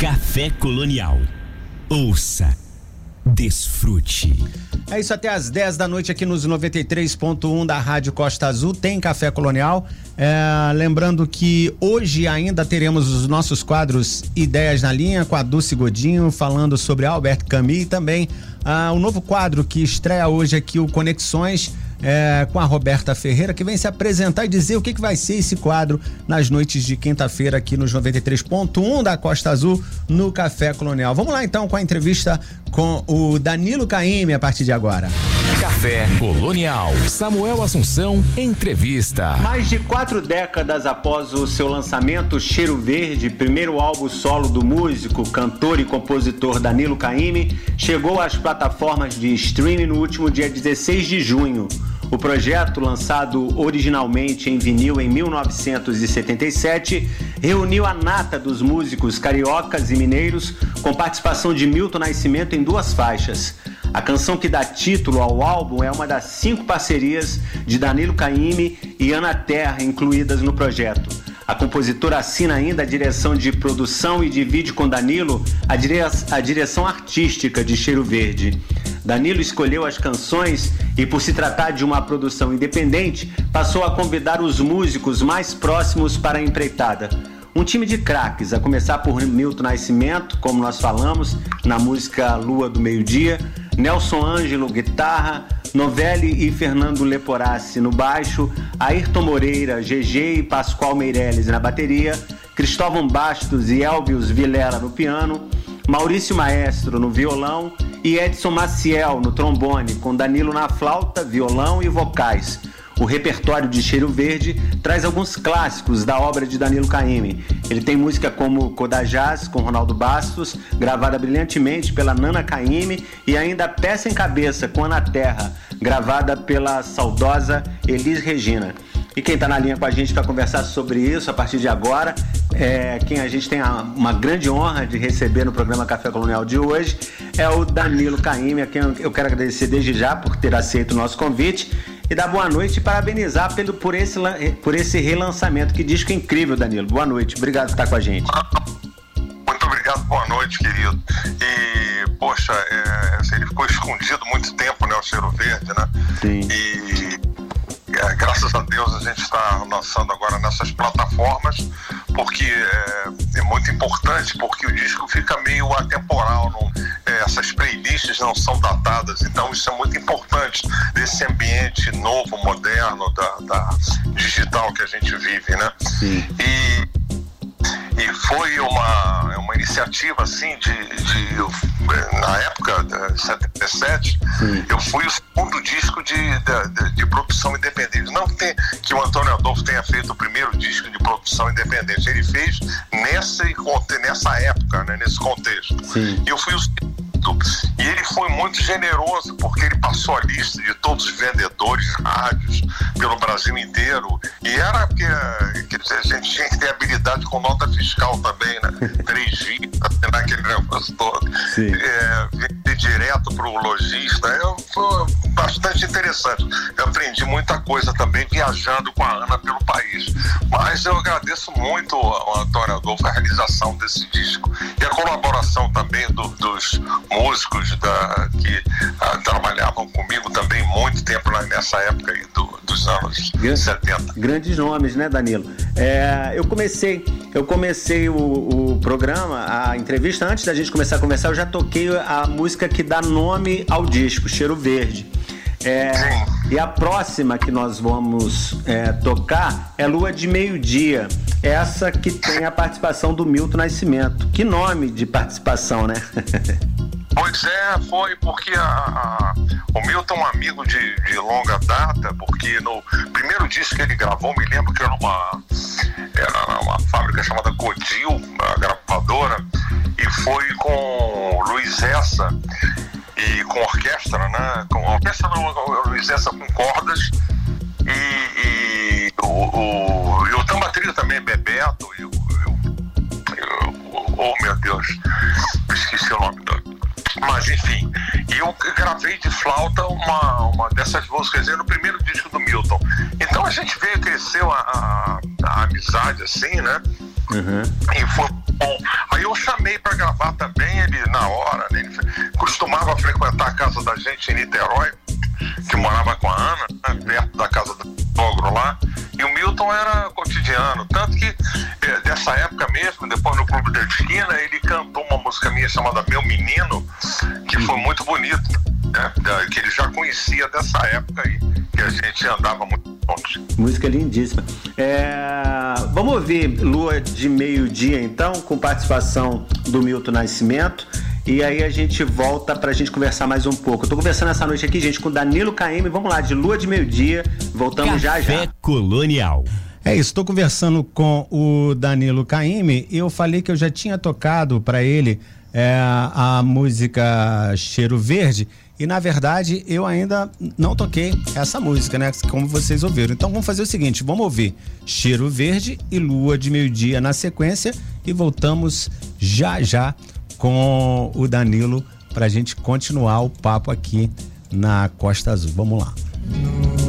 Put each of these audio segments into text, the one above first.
Café Colonial. Ouça, desfrute. É isso até às 10 da noite aqui nos 93.1 da Rádio Costa Azul. Tem Café Colonial. É, lembrando que hoje ainda teremos os nossos quadros Ideias na Linha com a Dulce Godinho falando sobre Albert Camus e também ah, o novo quadro que estreia hoje aqui, o Conexões é, com a Roberta Ferreira, que vem se apresentar e dizer o que, que vai ser esse quadro nas noites de quinta-feira aqui nos 93.1 da Costa Azul, no Café Colonial. Vamos lá então com a entrevista com o Danilo Caime a partir de agora. Café Colonial. Samuel Assunção, entrevista. Mais de quatro décadas após o seu lançamento, Cheiro Verde, primeiro álbum solo do músico, cantor e compositor Danilo Caime, chegou às plataformas de streaming no último dia 16 de junho. O projeto, lançado originalmente em vinil em 1977, reuniu a nata dos músicos cariocas e mineiros, com participação de Milton Nascimento em duas faixas. A canção que dá título ao álbum é uma das cinco parcerias de Danilo Caime e Ana Terra incluídas no projeto. A compositora assina ainda a direção de produção e divide com Danilo a, a direção artística de Cheiro Verde. Danilo escolheu as canções e, por se tratar de uma produção independente, passou a convidar os músicos mais próximos para a empreitada. Um time de craques, a começar por Milton Nascimento, como nós falamos, na música Lua do Meio-Dia, Nelson Ângelo, guitarra, Novelli e Fernando Leporassi no baixo, Ayrton Moreira, GG e Pascoal Meirelles na bateria, Cristóvão Bastos e Elvius Vilela no piano, Maurício Maestro no violão e Edson Maciel no trombone, com Danilo na flauta, violão e vocais. O repertório de Cheiro Verde traz alguns clássicos da obra de Danilo Caymmi. Ele tem música como Codajás, com Ronaldo Bastos, gravada brilhantemente pela Nana Caymmi, e ainda Peça em Cabeça, com Ana Terra, gravada pela saudosa Elis Regina. E quem está na linha com a gente para conversar sobre isso a partir de agora, é, quem a gente tem uma grande honra de receber no programa Café Colonial de hoje, é o Danilo Caime, a quem eu quero agradecer desde já por ter aceito o nosso convite e dar boa noite e parabenizar pelo, por, esse, por esse relançamento. Que disco incrível, Danilo. Boa noite, obrigado por estar com a gente. Muito obrigado, boa noite, querido. E, poxa, é, ele ficou escondido muito tempo, né, o Cheiro Verde, né? Sim. E graças a Deus a gente está lançando agora nessas plataformas, porque é, é, muito importante, porque o disco fica meio atemporal, não, é, essas playlists não são datadas, então isso é muito importante desse ambiente novo, moderno, da, da digital que a gente vive, né? Sim. E e foi uma, uma iniciativa assim de, de na época de 77 Sim. eu fui o segundo disco de, de, de, produção independente não que, tem, que o Antônio Adolfo tenha feito o primeiro disco de produção independente ele fez nessa, nessa época né, nesse contexto Sim. eu fui o e ele foi muito generoso, porque ele passou a lista de todos os vendedores rádios pelo Brasil inteiro. E era porque a gente tinha que ter habilidade com nota fiscal também, né? Três dias, naquele negócio todo. É, vender direto para o lojista. Eu, foi bastante interessante. Eu aprendi muita coisa também viajando com a Ana pelo país. Mas eu agradeço muito ao Antônio Adolfo a realização desse disco e a colaboração também do, dos músicos da, que ah, trabalhavam comigo também muito tempo nessa época aí do, dos anos Gran, 70. Grandes nomes, né, Danilo? É, eu comecei, eu comecei o, o, programa, a entrevista, antes da gente começar a conversar, eu já toquei a música que dá nome ao disco, Cheiro Verde. É, e a próxima que nós vamos é, tocar é Lua de Meio-Dia. Essa que tem a participação do Milton Nascimento. Que nome de participação, né? Pois é, foi porque a, a, o Milton um amigo de, de, longa data, porque no primeiro disco que ele gravou, me lembro que era uma, era uma fábrica chamada Godil, a gravadora, e foi com Luiz Essa e com orquestra, né? Com orquestra não, Luiz Essa Uhum. E foi bom. Aí eu chamei para gravar também ele na hora. Né? Ele costumava frequentar a casa da gente em Niterói, que morava com a Ana, né? perto da casa do sogro lá. E o Milton era cotidiano. Tanto que é, dessa época mesmo, depois no Clube da Esquina, ele cantou uma música minha chamada Meu Menino, que foi uhum. muito bonito. Né? Que ele já conhecia dessa época aí, que a gente andava muito juntos. Música lindíssima. Ouvir Lua de Meio-Dia, então, com participação do Milton Nascimento. E aí a gente volta pra gente conversar mais um pouco. Eu tô conversando essa noite aqui, gente, com Danilo KM. Vamos lá, de lua de meio-dia. Voltamos Café já já. Colonial. É isso, estou conversando com o Danilo Caime e eu falei que eu já tinha tocado para ele é, a música Cheiro Verde e na verdade eu ainda não toquei essa música, né? Como vocês ouviram. Então vamos fazer o seguinte: vamos ouvir Cheiro Verde e Lua de Meio-Dia na sequência e voltamos já já com o Danilo para a gente continuar o papo aqui na Costa Azul. Vamos lá. Muito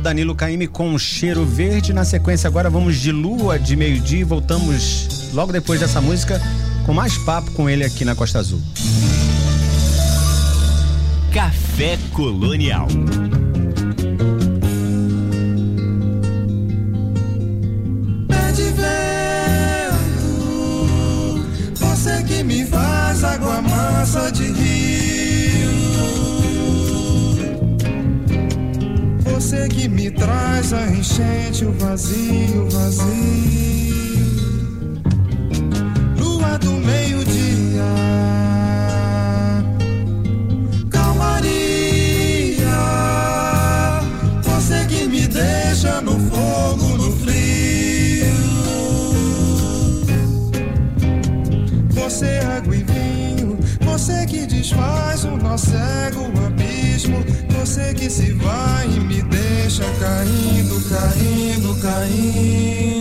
Danilo Caime com cheiro verde. Na sequência, agora vamos de lua de meio-dia e voltamos logo depois dessa música com mais papo com ele aqui na Costa Azul. Café Colonial. see. Caindo, caindo, caindo.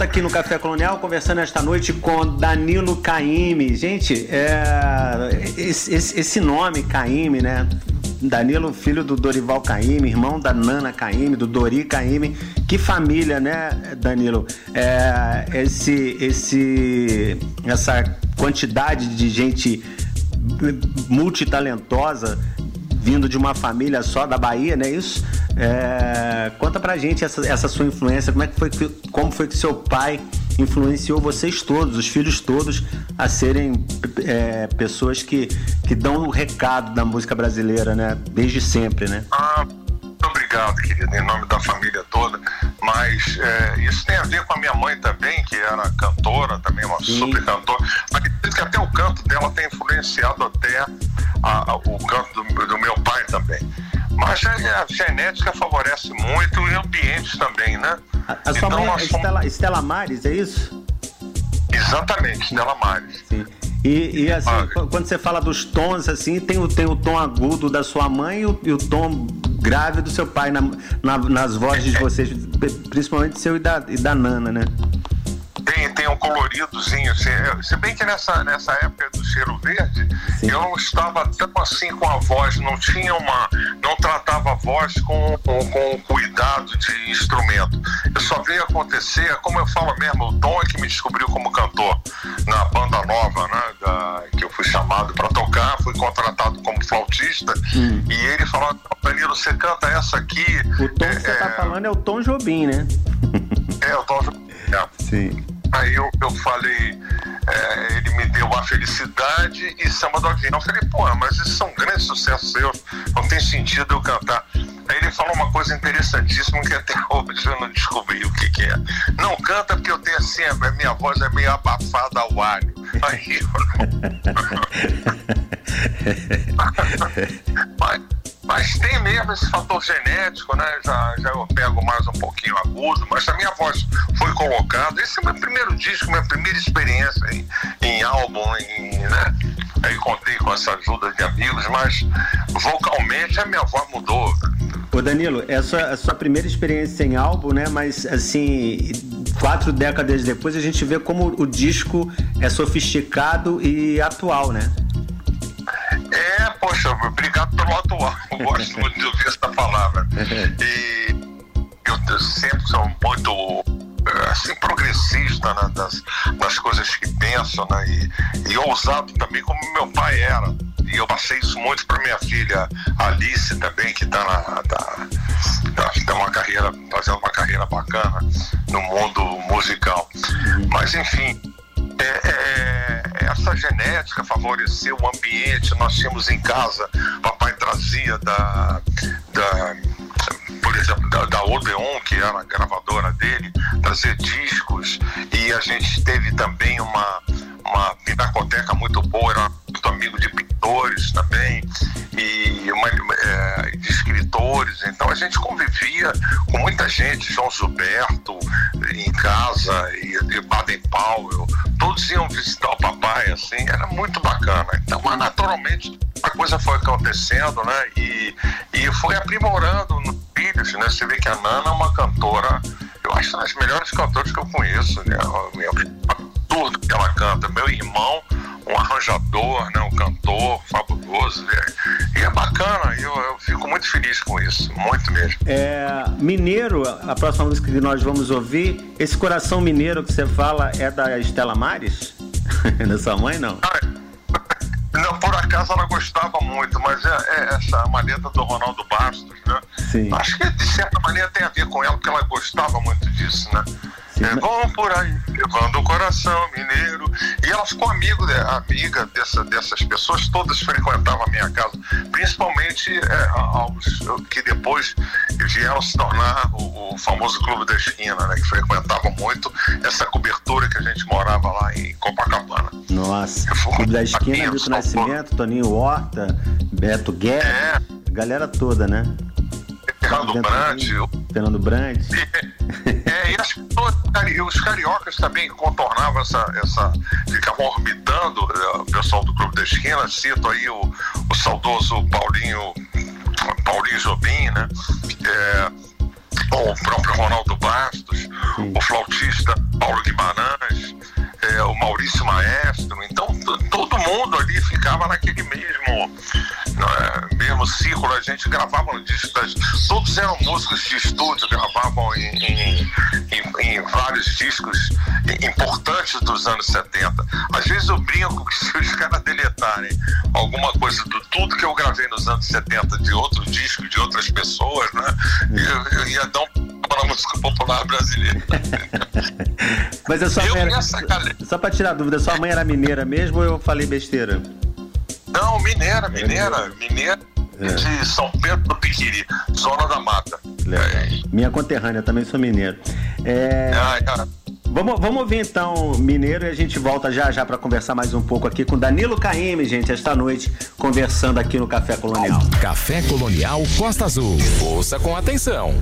Volta aqui no Café Colonial, conversando esta noite com Danilo Caime. Gente, é, esse, esse- nome Caime, né? Danilo, filho do Dorival Caime, irmão da Nana Caime, do Dori Caime. Que família, né, Danilo? É, esse, esse, essa quantidade de gente multitalentosa vindo de uma família só da Bahia, não é isso? É, conta pra gente essa, essa sua influência, como, é que foi que, como foi que seu pai influenciou vocês todos, os filhos todos, a serem é, pessoas que, que dão o recado da música brasileira, né? Desde sempre, né? Ah, muito obrigado, querido, em nome da família toda. Mas é, isso tem a ver com a minha mãe também, que era cantora, também uma Sim. super cantora. Acredito que até o canto dela tem influenciado até a- a- o canto do, do meu pai também. Mas a, genética favorece muito e ambientes também, né? A, a sua mãe é somos- Estela, Estela Mares, é isso? Exatamente, Stella Mares. Sim. E, e, assim, Ah. qu- quando você fala dos tons, assim, tem o, tem o tom agudo da sua mãe e o, e o tom grave do seu pai na- na- nas vozes de vocês, principalmente seu e da, e da Nana, né? Tem, tem um coloridozinho, se, se bem que nessa, nessa época do cheiro verde, Sim. eu não estava tão assim com a voz, não tinha uma. não tratava a voz com, com, com cuidado de instrumento. Eu só veio acontecer, como eu falo mesmo, o Tom é que me descobriu como cantor na banda nova, né? da- que eu fui chamado para tocar, fui contratado como flautista, e ele falou, Danilo, você canta essa aqui. O tom é, que você tá é, falando é o Tom Jobim, né? É, o Tom. É. Sim. Aí eu, eu falei, é, ele me deu a felicidade e samba do avião. Eu falei, pô, mas isso são grandes sucessos seus, não tem sentido eu cantar. Aí ele falou uma coisa interessantíssima que até hoje eu não descobri o que, que é. Não canta porque eu tenho assim, a minha voz é meio abafada ao alho. Mas, mas tem mesmo esse fator genético, né? Já, já eu pego mais um pouquinho agudo, mas a minha voz foi colocada. Esse é o meu primeiro disco, minha primeira experiência em, em álbum, em, né? Aí contei com essa ajuda de amigos, mas vocalmente a minha voz mudou. Ô Danilo, é a sua, a sua primeira experiência em álbum, né? Mas assim, quatro décadas depois a gente vê como o disco é sofisticado e atual, né? É, poxa, obrigado pelo atual. Eu gosto muito de ouvir essa palavra. E eu sempre sou muito assim, progressista né, das, coisas que penso, né? E, e ousado também, como meu pai era. E eu passei isso muito para minha filha Alice também, que está na, tá, tá, tá uma carreira, fazendo uma carreira bacana no mundo musical. Mas enfim, é, é, essa genética favoreceu o ambiente. Nós tínhamos em casa, papai trazia da, da exemplo, da, da Odeon, que era a gravadora dele, trazer discos. E a gente teve também uma, uma pinacoteca muito boa, era muito amigo de pintores também, e uma, é, de escritores. Então a gente convivia com muita gente, João Gilberto em casa, e, e Baden Powell, todos iam visitar o papai, assim, era muito bacana. Então, mas naturalmente a coisa foi acontecendo, né? E, e foi aprimorando nos filhos, né? Você vê que a Nana é uma cantora, eu acho das melhores cantoras que eu conheço, né? Tudo que ela canta. Meu irmão, um arranjador, né? um cantor fabuloso. Né? E é bacana, eu, eu fico muito feliz com isso, muito mesmo. É, mineiro, a próxima música que nós vamos ouvir, esse coração mineiro que você fala é da Estela Mares? da sua mãe, não? Ah, não, por acaso ela gostava muito, mas é, é essa maleta do Ronaldo Bastos, né? Sim. Acho que de certa maneira tem a ver com ela, porque ela gostava muito disso, né? É, vão por aí, levando o coração mineiro. E ela ficou amigo, né, amiga dessa, dessas pessoas, todas frequentavam a minha casa, principalmente é, aos que depois vieram se tornar o, o, famoso Clube da Esquina, né, que frequentavam muito essa cobertura que a gente morava lá em Copacabana. Nossa, Clube da Esquina, Milton Nascimento, Toninho Horta, Beto Guerra, é. galera toda, né? Fernando Brandt. Fernando Brandt. É, e as pessoas, os cariocas também contornavam essa, essa ficavam orbitando é, o pessoal do Clube da Esquina, cito aí o, o saudoso Paulinho, Paulinho Jobim, né? É, o próprio Ronaldo Bastos, Sim. o flautista Paulo Guimarães, é, o Maurício Maestro. Então, todo mundo ali ficava naquele mesmo, é, mesmo círculo. A gente gravava no disco, todos eram músicos de estúdio, gravavam em, em, vários discos importantes dos anos 70. Às vezes eu brinco que se os caras deletarem alguma coisa do tudo que eu gravei nos anos 70 de outros discos, de outras pessoas, né, eu, eu ia dar um para a música popular brasileira. Mas a sua eu mãe era, Só para tirar dúvida, sua mãe era mineira mesmo ou eu falei besteira? Não, mineira, mineira, mineira. É. De São Pedro do Piquiri, zona da mata. É. Minha conterrânea, também sou mineiro. É... Ah, Vamos, vamos ouvir então Mineiro e a gente volta já já para conversar mais um pouco aqui com Danilo Caime, gente, esta noite, conversando aqui no Café Colonial. Café Colonial Costa Azul. Ouça com atenção.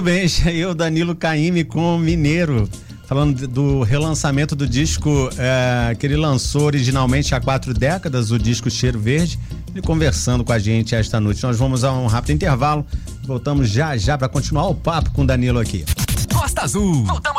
Muito bem, eu, Danilo Caime com Mineiro, falando do relançamento do disco é, que ele lançou originalmente há quatro décadas, o disco Cheiro Verde, ele conversando com a gente esta noite. Nós vamos a um rápido intervalo, voltamos já já para continuar o papo com o Danilo aqui. Costa Azul. Voltamos.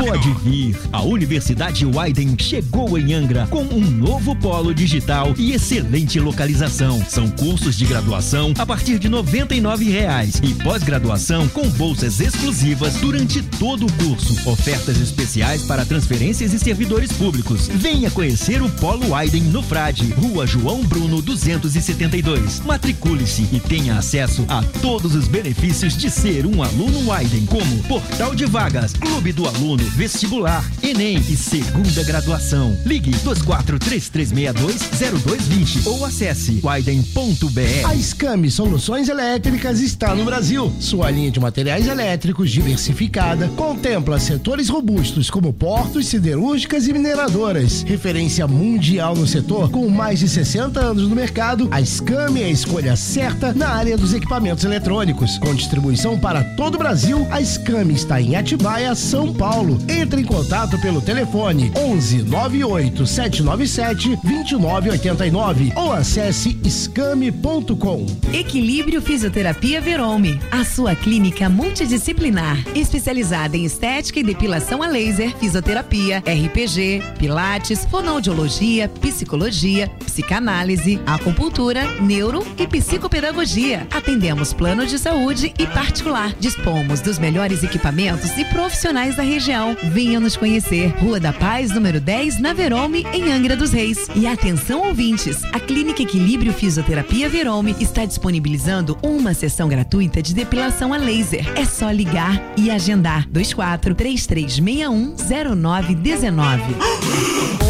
Pode vir. A Universidade Wyden chegou em Angra com um novo polo digital e excelente localização. São cursos de graduação a partir de R$ 99,00 e pós-graduação com bolsas exclusivas durante todo o curso. Ofertas especiais para transferências e servidores públicos. Venha conhecer o Polo Wyden no Frade, Rua João Bruno 272. Matricule-se e tenha acesso a todos os benefícios de ser um aluno Wyden, como portal de vagas, Clube do Aluno, Vestibular, Enem e Segunda Graduação. Ligue 2433620220 ou acesse widen.br. A Scami Soluções Elétricas está no Brasil. Sua linha de materiais elétricos diversificada contempla setores robustos como portos, siderúrgicas e mineradoras. Referência mundial no setor, com mais de 60 anos no mercado, a Scami é a escolha certa na área dos equipamentos eletrônicos. Com distribuição para todo o Brasil, a Scami está em Atibaia, São Paulo. Entre em contato pelo telefone 11 98 797 2989 ou acesse scame.com. Equilíbrio Fisioterapia Verome, a sua clínica multidisciplinar, especializada em estética e depilação a laser, fisioterapia, RPG, pilates, fonoaudiologia, psicologia, psicanálise, acupuntura, neuro e psicopedagogia. Atendemos plano de saúde e particular. Dispomos dos melhores equipamentos e profissionais da região. Venha nos conhecer. Rua da Paz, número 10, na Verome, em Angra dos Reis. E atenção ouvintes, a Clínica Equilíbrio Fisioterapia Verome está disponibilizando uma sessão gratuita de depilação a laser. É só ligar e agendar. 24 3361 0919.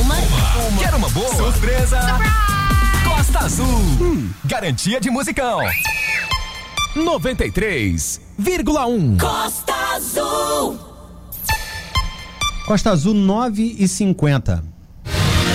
Uma, uma. Quer uma boa? Surpresa! Costa Azul. Hum, garantia de musicão. 93,1. Costa Azul. Costa Azul 9 e 50.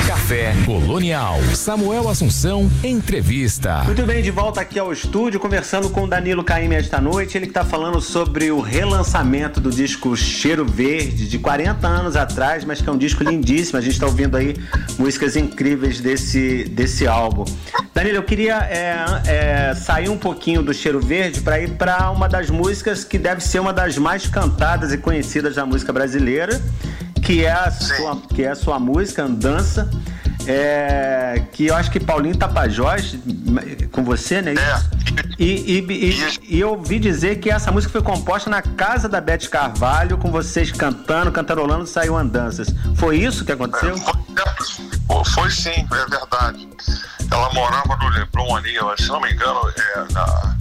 Café Colonial. Samuel Assunção, entrevista. Muito bem, de volta aqui ao estúdio, conversando com o Danilo Caime esta noite. Ele que está falando sobre o relançamento do disco Cheiro Verde, de 40 anos atrás, mas que é um disco lindíssimo. A gente está ouvindo aí músicas incríveis desse, desse álbum. Danilo, eu queria é, é, sair um pouquinho do Cheiro Verde para ir para uma das músicas que deve ser uma das mais cantadas e conhecidas da música brasileira, que é a sua, que é a sua música, Andança. É, que eu acho que Paulinho Tapajós, com você, né? É. E, e, e, e eu ouvi dizer que essa música foi composta na casa da Beth Carvalho, com vocês cantando, cantarolando, saiu andanças. Foi isso que aconteceu? Foi, foi sim, é verdade. Ela morava no Leblon ali, se não me engano, é, na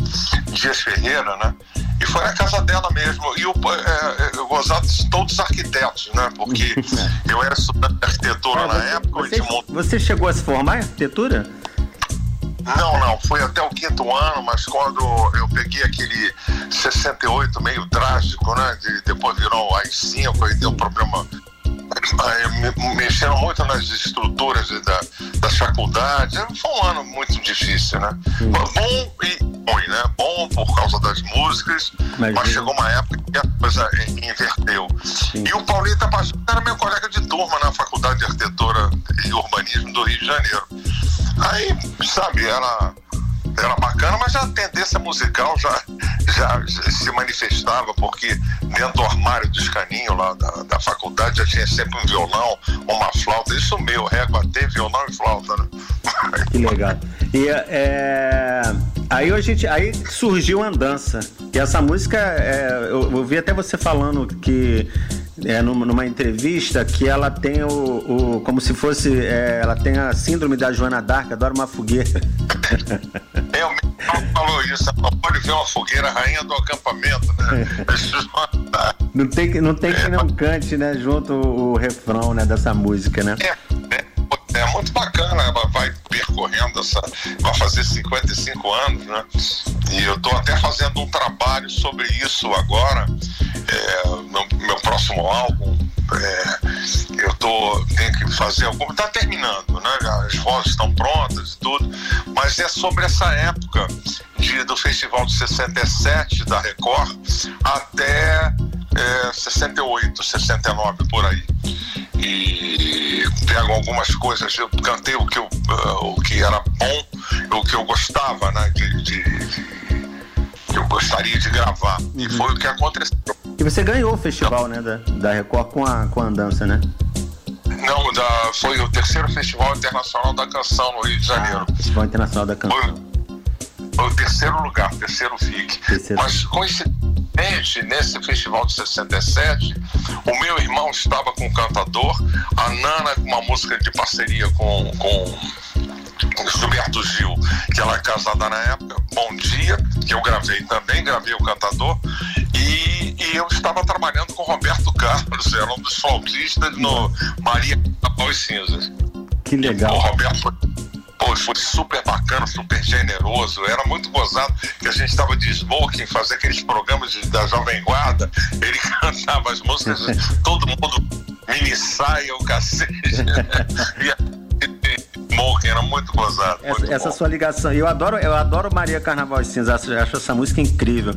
Dias Ferreira, né? E foi na casa dela mesmo. E o, é, eu gozado de todos os arquitetos, né? Porque eu era estudante de arquitetura na época. Você, e de mon- você chegou a se formar em arquitetura? Não, não, foi até o quinto ano, mas quando eu peguei aquele 68 meio trágico, né? De, depois virou o AI-5 e deu problema. Mexeram muito nas estruturas da, das faculdades. Foi um ano muito difícil, né? Bom e ruim, né? Bom por causa das músicas, Mas- mas, chegou uma época que a coisa inverteu. E o Paulinho Tapajós era meu colega de turma na Faculdade de Arquitetura e Urbanismo do Rio de Janeiro. Aí, sabe, era, era bacana, mas a tendência musical já, já, já se manifestava, porque dentro do armário dos caninhos lá da, da faculdade já tinha sempre um violão, uma flauta. Isso meu, régua, ter violão e flauta, né? Que legal. E é, aí a gente, aí surgiu Andança. E essa música, é, eu, eu vi até você falando que é, numa, entrevista que ela tem o, o- como se fosse, é, ela tem a síndrome da Joana Dark, adora uma fogueira. Eu mesmo falou isso, ela pode ver uma fogueira, rainha do acampamento, né? Não tem, que- não tem que não cante, né, junto o, refrão, né, dessa música, né? É, é, é muito bacana, ela vai percorrendo essa. Vai fazer 55 anos, né? E eu tô até fazendo um trabalho sobre isso agora. É, no meu próximo álbum, é, eu tô, tenho que fazer alguma. Está terminando, né? As vozes estão prontas e tudo, mas é sobre essa época de, do Festival de 67 da Record até é, 68, 69 por aí. E pego algumas coisas, eu cantei o que, eu, o que era bom, o que eu gostava, né? de, de, de eu gostaria de gravar. E foi o que aconteceu. E você ganhou o festival, né, da, da Record com a, com a andança, né? Não, da, foi o terceiro Festival Internacional da Canção no Rio de Janeiro. Ah, Festival Internacional da Canção. Foi, foi o terceiro lugar, terceiro FIC. Terceiro. Mas coincidente, nesse festival de 67, o meu irmão estava com o cantador, a Nana com uma música de parceria com, com Gilberto Gil, que ela é casada na época, Bom Dia, que eu gravei também, gravei o cantador, e, e eu estava trabalhando com Roberto Carlos, era um dos flautistas no Maria Pau e Cinzas. Que legal. O Roberto foi, pô, foi super bacana, super generoso, era muito gozado que a gente estava de smoking, fazer aqueles programas de, da Jovem Guarda, ele cantava as músicas, todo mundo mini saia, o cacete, e Smoking, era muito gozado. Essa, muito essa sua ligação, eu adoro, eu adoro Maria Carnaval e Cinza, acho, acho essa música incrível.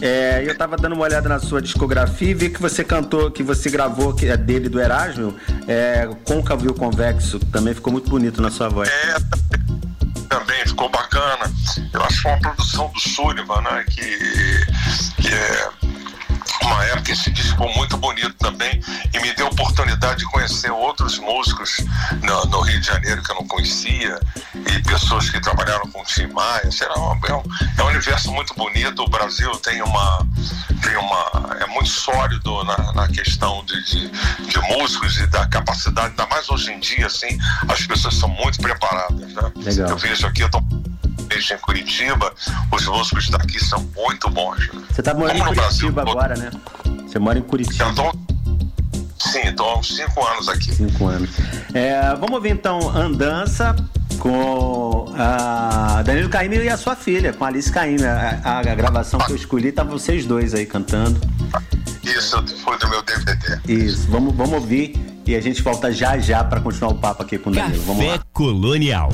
É, eu tava dando uma olhada na sua discografia e vi que você cantou, que você gravou que é dele do Erasmo, é, Côncavo e o Convexo, também ficou muito bonito na sua voz. É, também ficou bacana. Eu acho que foi uma produção do Sullivan, né? Que, que é uma época esse disco ficou muito bonito também e me deu a oportunidade de conhecer outros músicos no, no Rio de Janeiro que eu não conhecia e pessoas que trabalharam com o Tim Maia. Será um, é, um, é um universo muito bonito. O Brasil tem uma tem uma é muito sólido na, na questão de, de, de músicos e da capacidade, ainda mais hoje em dia, assim, as pessoas são muito preparadas. Né? Eu vejo aqui, eu tô em Curitiba, os músicos daqui são muito bons. Né? Você tá morando em Como no Brasil, Curitiba agora, né? Você mora em Curitiba. Eu tô, sim, estou há uns cinco anos aqui. Cinco anos. É, vamos ouvir então Andança com a Danilo Caymmi e a sua filha, com a Alice Caymmi. A, a- a gravação que eu escolhi tá vocês dois aí cantando. Isso foi do meu DVD. Isso, vamos, vamos ouvir e a gente volta já já para continuar o papo aqui com o Danilo. Vamos lá. Café Colonial.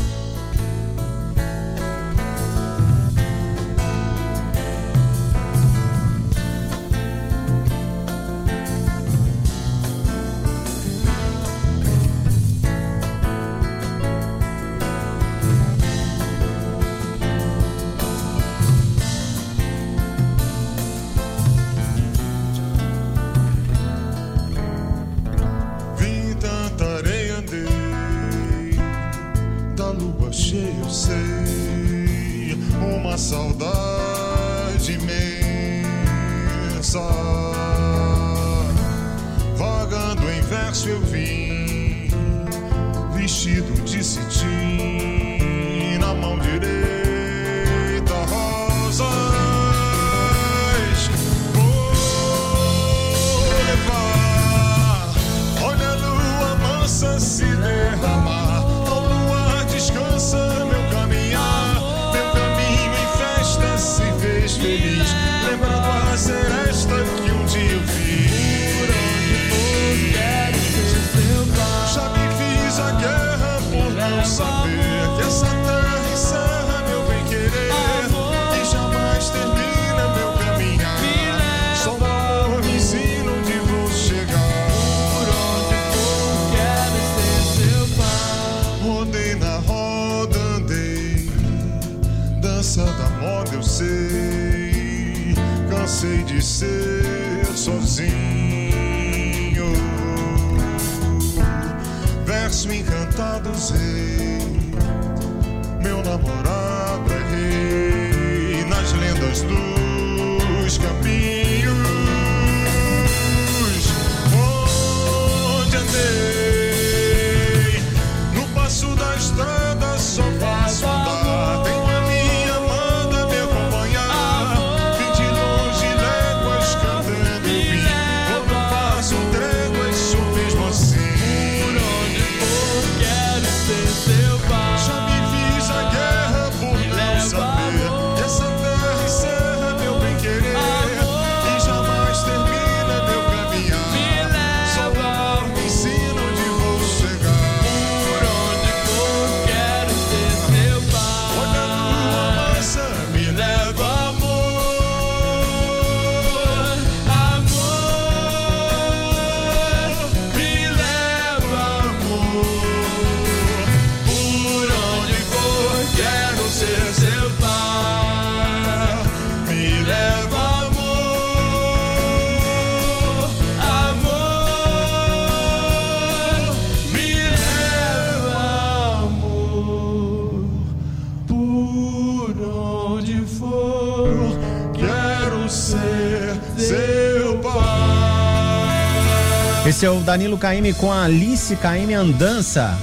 É o Danilo Caime com a Alice Caime Andança.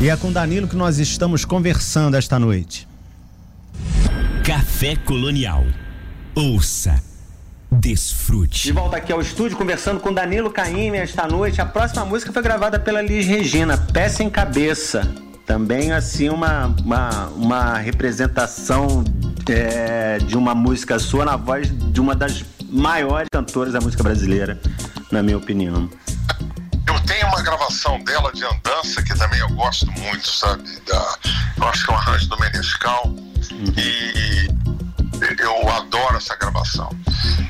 E é com Danilo que nós estamos conversando esta noite. Café Colonial. Ouça. Desfrute. De volta aqui ao estúdio conversando com Danilo Caime esta noite. A próxima música foi gravada pela Liz Regina, Peça em Cabeça. Também assim uma, uma, uma representação é, de uma música sua na voz de uma das maiores cantoras da música brasileira, na minha opinião. Eu tenho uma gravação dela de andança que também eu gosto muito, sabe? Da, eu acho que é um arranjo do Menescal. E eu adoro essa gravação.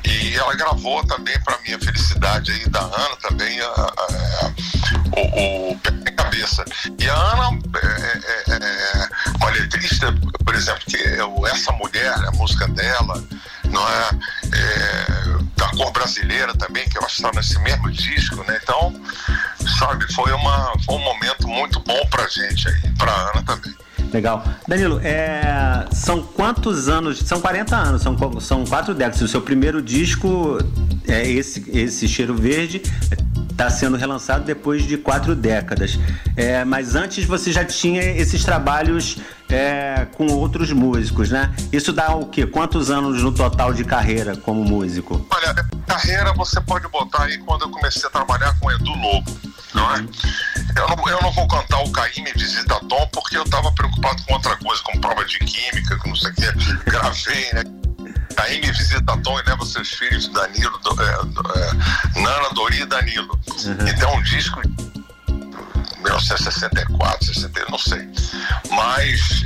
E ela gravou também, para minha felicidade aí, da Ana também, a, a, o, o Cabeça. E a Ana é, é, é uma letrista, por exemplo, que eu, essa mulher, a música dela, não é, é brasileira também, que que está nesse mesmo disco, né? Então, sabe, foi, uma, foi um momento muito bom pra gente aí, pra Ana também. Legal. Danilo, é, são quantos anos? São 40 anos, são, são quatro décadas. O seu primeiro disco, é esse, esse Cheiro Verde, está sendo relançado depois de quatro décadas. É, mas antes você já tinha esses trabalhos é, com outros músicos, né? Isso dá o quê? Quantos anos no total de carreira como músico? Olha, carreira você pode botar aí quando eu comecei a trabalhar com Edu Lobo, não é? Eu não, eu não vou cantar o Caíme Visita Tom porque eu estava preocupado com outra coisa, com prova de química, com não sei o que. Gravei, né? Caíme Visita Tom e leva seus filhos, Danilo, do, é, do, é, Nana, Dori e Danilo. Então, um disco de 1964, 60, não sei. Mas,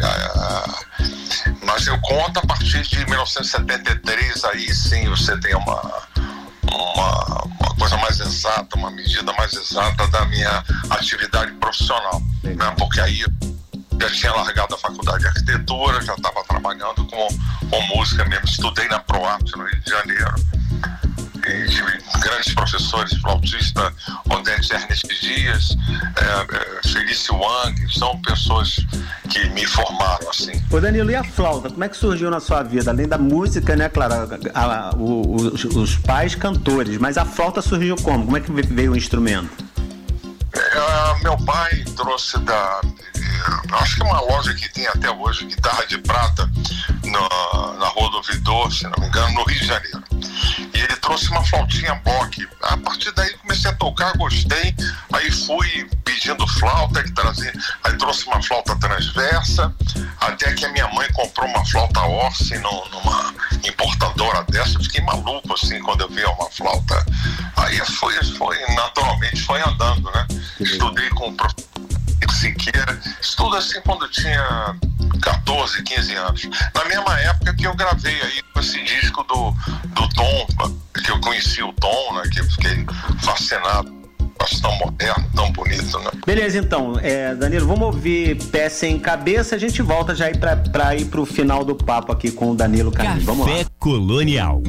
mas eu conto a partir de 1973, aí sim você tem uma, uma, uma coisa mais exata, uma medida mais exata da minha atividade profissional. Né? Porque aí já tinha largado a faculdade de arquitetura, já estava trabalhando com, com música mesmo. Estudei na ProArt no Rio de Janeiro. Tive grandes professores, flautista Odete Ernest Dias, é, é, Felício Wang, são pessoas que me formaram assim. Ô Danilo, e a flauta? Como é que surgiu na sua vida? Além da música, né, claro, a- a- o- os, os pais cantores, mas a flauta surgiu como? Como é que veio o instrumento? É, meu pai trouxe da. eh, Acho que é uma loja que tem até hoje, guitarra de prata, na, na Rua do Ouvidor, se não me engano, no Rio de Janeiro. E ele trouxe uma flautinha Bock. A partir daí comecei a tocar, gostei. Aí fui pedindo flauta, ele trazia. Aí trouxe uma flauta transversa, até que a minha mãe comprou uma flauta Orsi num- numa importadora dessa. Eu fiquei maluco assim quando eu vi uma flauta. Aí foi, foi naturalmente foi andando, né? Estudei com o professor Siqueira, estudo assim quando eu tinha 14, 15 anos. Na mesma época que eu gravei aí esse disco do, do Tom, que eu conheci o Tom, né? Que eu fiquei fascinado. Acho tão moderno, tão bonito, né? Beleza, então, é, Danilo, vamos ouvir peça em cabeça. A gente volta já aí pra, pra ir pro final do papo aqui com o Danilo Carlinhos. Vamos lá. Café Colonial.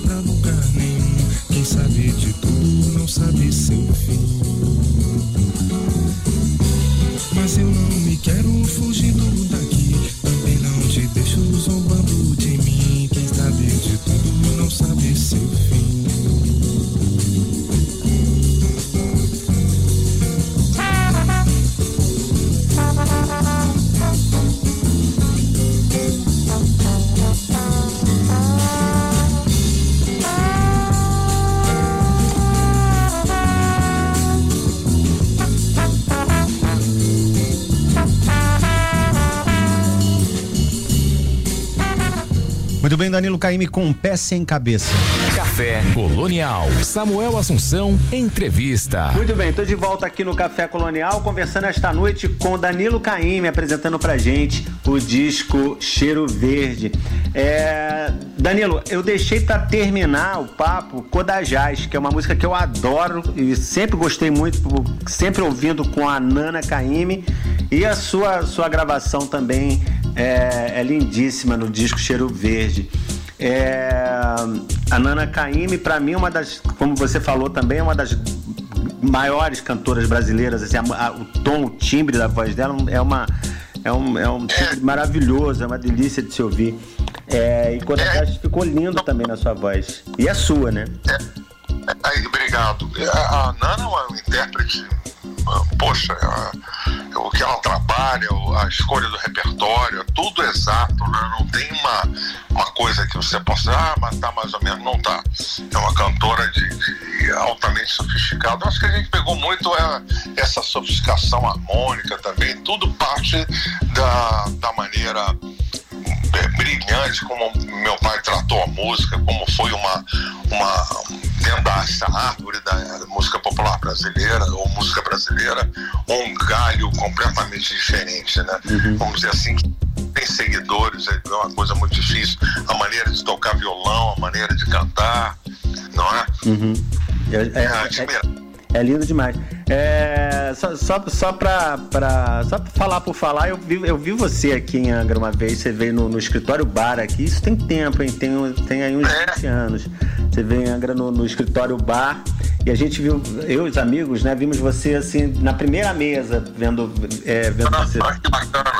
Pra lugar nenhum. Quem sabe de tudo não sabe seu fim. Danilo Caime com pé sem cabeça. Café Colonial. Samuel Assunção, entrevista. Muito bem, estou de volta aqui no Café Colonial, conversando esta noite com Danilo Caime, apresentando pra gente o disco Cheiro Verde. É, Danilo, eu deixei para terminar o papo Codajás, que é uma música que eu adoro e sempre gostei muito, sempre ouvindo com a Nana Caime. E a sua, sua gravação também é, é lindíssima no disco Cheiro Verde. É, a Nana Caymmi, para mim, é uma das, como você falou também, é uma das maiores cantoras brasileiras. Assim, a- a- o tom, o timbre da voz dela é uma é um, é um timbre maravilhoso, é uma delícia de se ouvir. É, e quando a ficou lindo também na sua voz. E é sua, né? Aí, obrigado. A, a Nana é uma intérprete, poxa, a- o que ela trabalha, o- a escolha do repertório, é tudo exato, né? Não tem uma, uma coisa que você possa, ah, mas tá mais ou menos, não tá. É uma cantora de, de altamente sofisticada. Acho que a gente pegou muito é, essa sofisticação harmônica também, tudo parte da, da maneira é, brilhante como meu pai tratou a música, como foi uma, uma dentro dessa árvore da música popular brasileira, ou música brasileira, um galho completamente diferente, né? Vamos dizer assim, que tem seguidores, é uma coisa muito difícil. A maneira de tocar violão, a maneira de cantar, não é? Uhum. É, é- É admirável. É lindo demais. É, só, só, só, pra, pra, só pra falar por falar, eu vi, eu vi você aqui em Angra uma vez, você veio no, no escritório bar aqui, isso tem tempo, hein? Tem, tem aí uns É. 20 anos. Você veio em Angra no, no escritório bar e a gente viu, eu e os amigos, né, vimos você assim na primeira mesa, vendo, é, vendo você,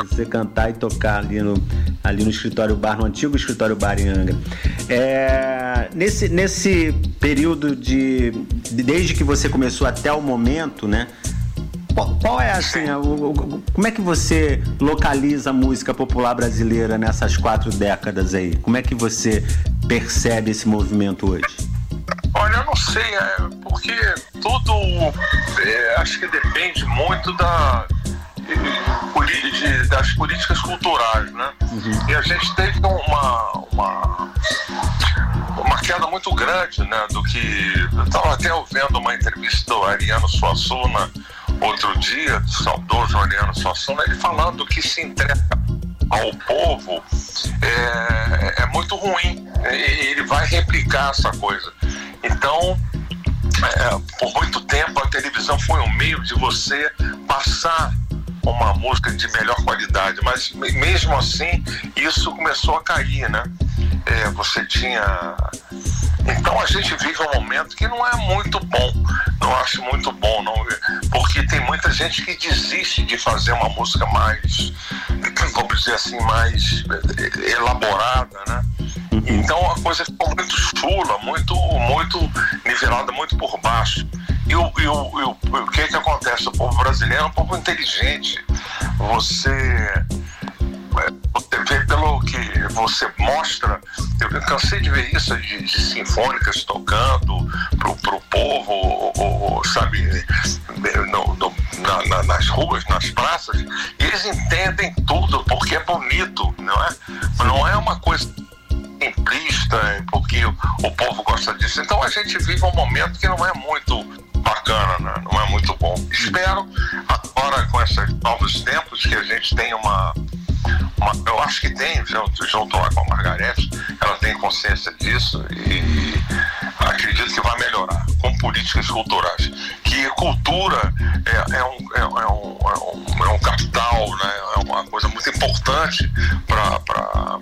você cantar e tocar ali no, ali no escritório bar, no antigo escritório bar em Angra. É, nesse, nesse período de- desde que você começou até o momento, né? Qual, é assim, a- o- o- como é que você localiza a música popular brasileira nessas quatro décadas aí? Como é que você percebe esse movimento hoje? Olha, eu não sei, é, porque tudo é, acho que depende muito da, de- das políticas culturais, né? E a gente teve uma, uma, uma queda muito grande, né? Do que. Estava até vendo uma entrevista do Ariano Suassuna outro dia, do saudoso Ariano Suassuna, ele falando que se entrega ao povo é, é muito ruim. Ele vai replicar essa coisa. Então, é, por muito tempo a televisão foi um meio de você passar uma música de melhor qualidade, mas me- mesmo assim isso começou a cair, né? É, você tinha. Então a gente vive um momento que não é muito bom, não acho muito bom, não, porque tem muita gente que desiste de fazer uma música mais, vamos dizer assim, mais eh, elaborada, né? Então a coisa ficou muito chula, muito, muito nivelada, muito por baixo. E o, e o, e o, o que que acontece? O povo brasileiro é um povo inteligente. Você você vê pelo que você mostra, eu cansei de ver isso, de, de sinfônicas tocando pro, pro povo, ou- ou- sabe, no- no- na- na- nas ruas, nas praças, e eles entendem tudo porque é bonito, não é? Não é uma coisa simplista, porque o, o povo gosta disso. Então a gente vive um momento que não é muito bacana, né? não é muito bom. Espero agora com esses novos tempos que a gente tenha uma, uma eu acho que tem, junto, com a Margarete, ela tem consciência disso e acredito que vai melhorar com políticas culturais. Que cultura é, é, um, é, é, um, é, um, é um capital, né? é uma coisa muito importante para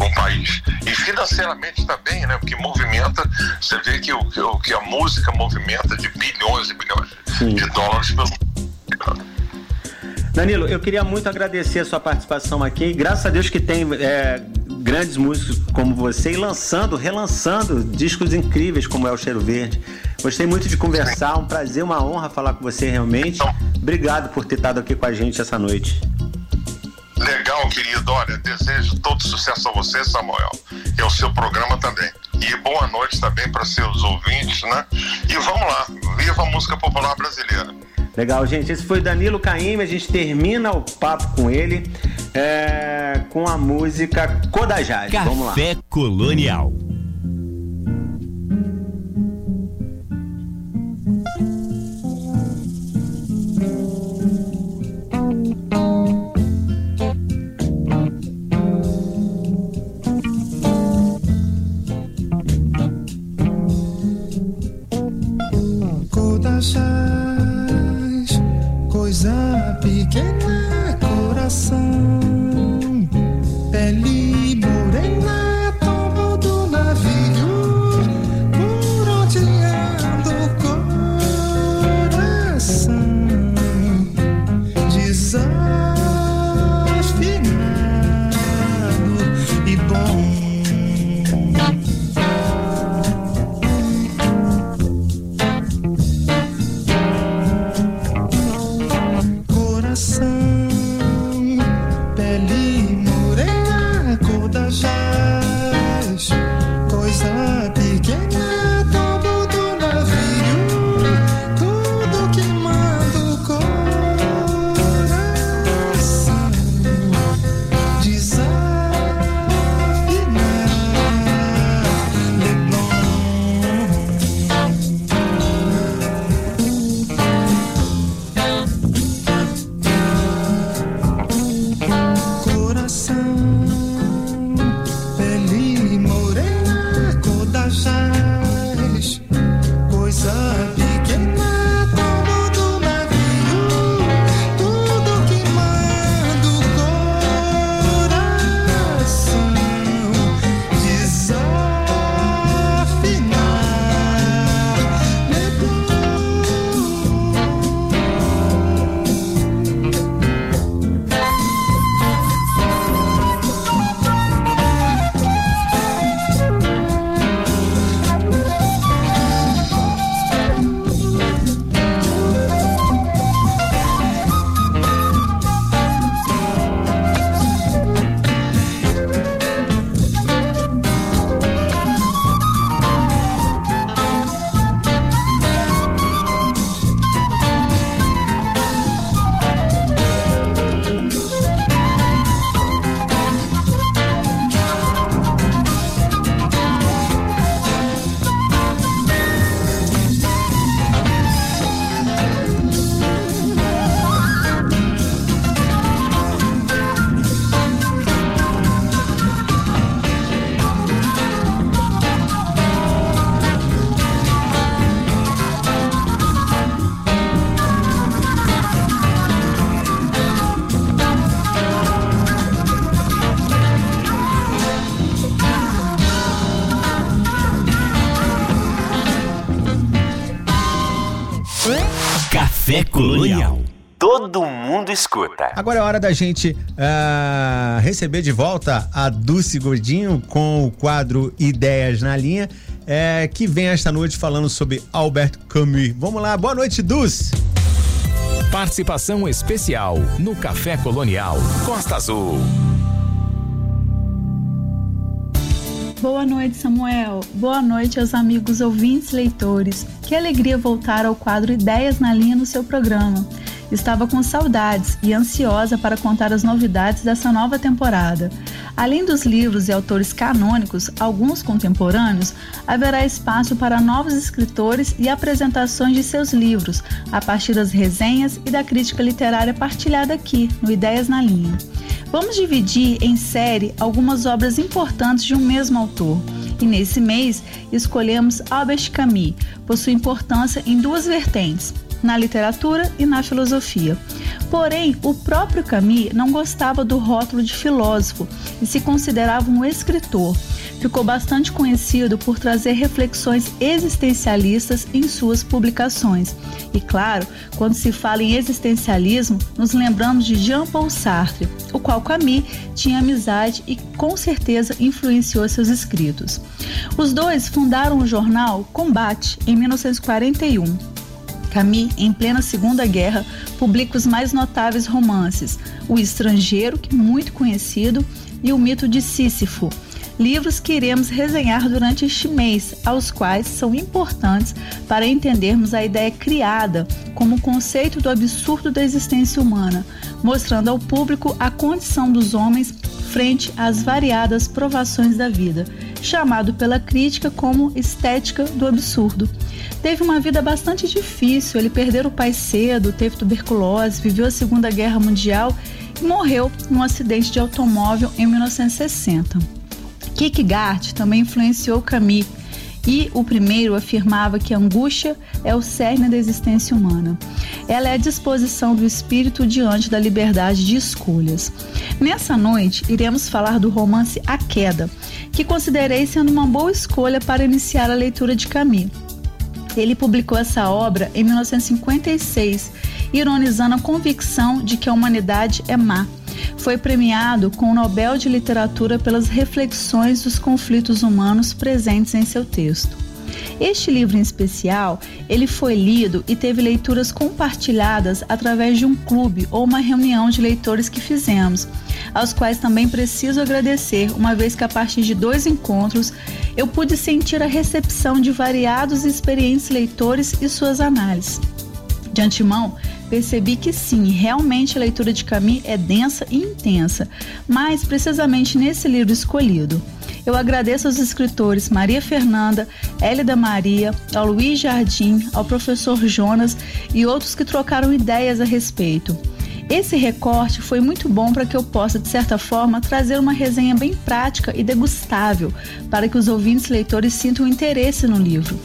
um país. E financeiramente também, né? Porque movimenta, você vê que, o, que a música movimenta de bilhões e bilhões Sim. de dólares pelo Danilo, eu queria muito agradecer a sua participação aqui. Graças a Deus que tem é, grandes músicos como você e lançando, relançando discos incríveis como é o Cheiro Verde. Gostei muito de conversar, um prazer, uma honra falar com você realmente. Obrigado por ter estado aqui com a gente essa noite. Legal, querido. Olha, desejo todo sucesso a você, Samuel, e ao seu programa também. E boa noite também para seus ouvintes, né? E vamos lá, viva a música popular brasileira. Legal, gente. Esse foi Danilo Caime. A gente termina o papo com ele é, com a música Codajás. Vamos lá. Café Colonial. Café Agora é hora da gente uh, receber de volta a Dulce Gordinho com o quadro Ideias na Linha, é, que vem esta noite falando sobre Albert Camus. Vamos lá, boa noite, Dulce. Participação especial no Café Colonial Costa Azul. Boa noite, Samuel. Boa noite aos amigos ouvintes leitores. Que alegria voltar ao quadro Ideias na Linha no seu programa. Estava com saudades e ansiosa para contar as novidades dessa nova temporada. Além dos livros e autores canônicos, alguns contemporâneos, haverá espaço para novos escritores e apresentações de seus livros, a partir das resenhas e da crítica literária partilhada aqui, no Ideias na Linha. Vamos dividir em série algumas obras importantes de um mesmo autor. E nesse mês escolhemos Albert Camus, por sua importância em duas vertentes, na literatura e na filosofia. Porém, o próprio Camus não gostava do rótulo de filósofo e se considerava um escritor. Ficou bastante conhecido por trazer reflexões existencialistas em suas publicações. E claro, quando se fala em existencialismo, nos lembramos de Jean-Paul Sartre, o qual Camus tinha amizade e com certeza influenciou seus escritos. Os dois fundaram o jornal Combate em 1941 Camus, em plena Segunda Guerra, publica os mais notáveis romances: O Estrangeiro, que é muito conhecido, e O Mito de Sísifo. Livros que iremos resenhar durante este mês, aos quais são importantes para entendermos a ideia criada como conceito do absurdo da existência humana, mostrando ao público a condição dos homens frente às variadas provações da vida, chamado pela crítica como estética do absurdo teve uma vida bastante difícil. Ele perdeu o pai cedo, teve tuberculose, viveu a Segunda Guerra Mundial e morreu num acidente de automóvel em 1960. Kierkegaard também influenciou Camus e o primeiro afirmava que a angústia é o cerne da existência humana. Ela é a disposição do espírito diante da liberdade de escolhas. Nessa noite, iremos falar do romance A Queda, que considerei sendo uma boa escolha para iniciar a leitura de Camus. Ele publicou essa obra em 1956, ironizando a convicção de que a humanidade é má. Foi premiado com o Nobel de Literatura pelas reflexões dos conflitos humanos presentes em seu texto. Este livro em especial, ele foi lido e teve leituras compartilhadas através de um clube ou uma reunião de leitores que fizemos aos quais também preciso agradecer, uma vez que a partir de dois encontros eu pude sentir a recepção de variados e experientes leitores e suas análises. De antemão, percebi que sim, realmente a leitura de Camus é densa e intensa, mas precisamente nesse livro escolhido. Eu agradeço aos escritores Maria Fernanda, Hélida Maria, ao Luiz Jardim, ao professor Jonas e outros que trocaram ideias a respeito. Esse recorte foi muito bom para que eu possa, de certa forma, trazer uma resenha bem prática e degustável, para que os ouvintes leitores sintam interesse no livro.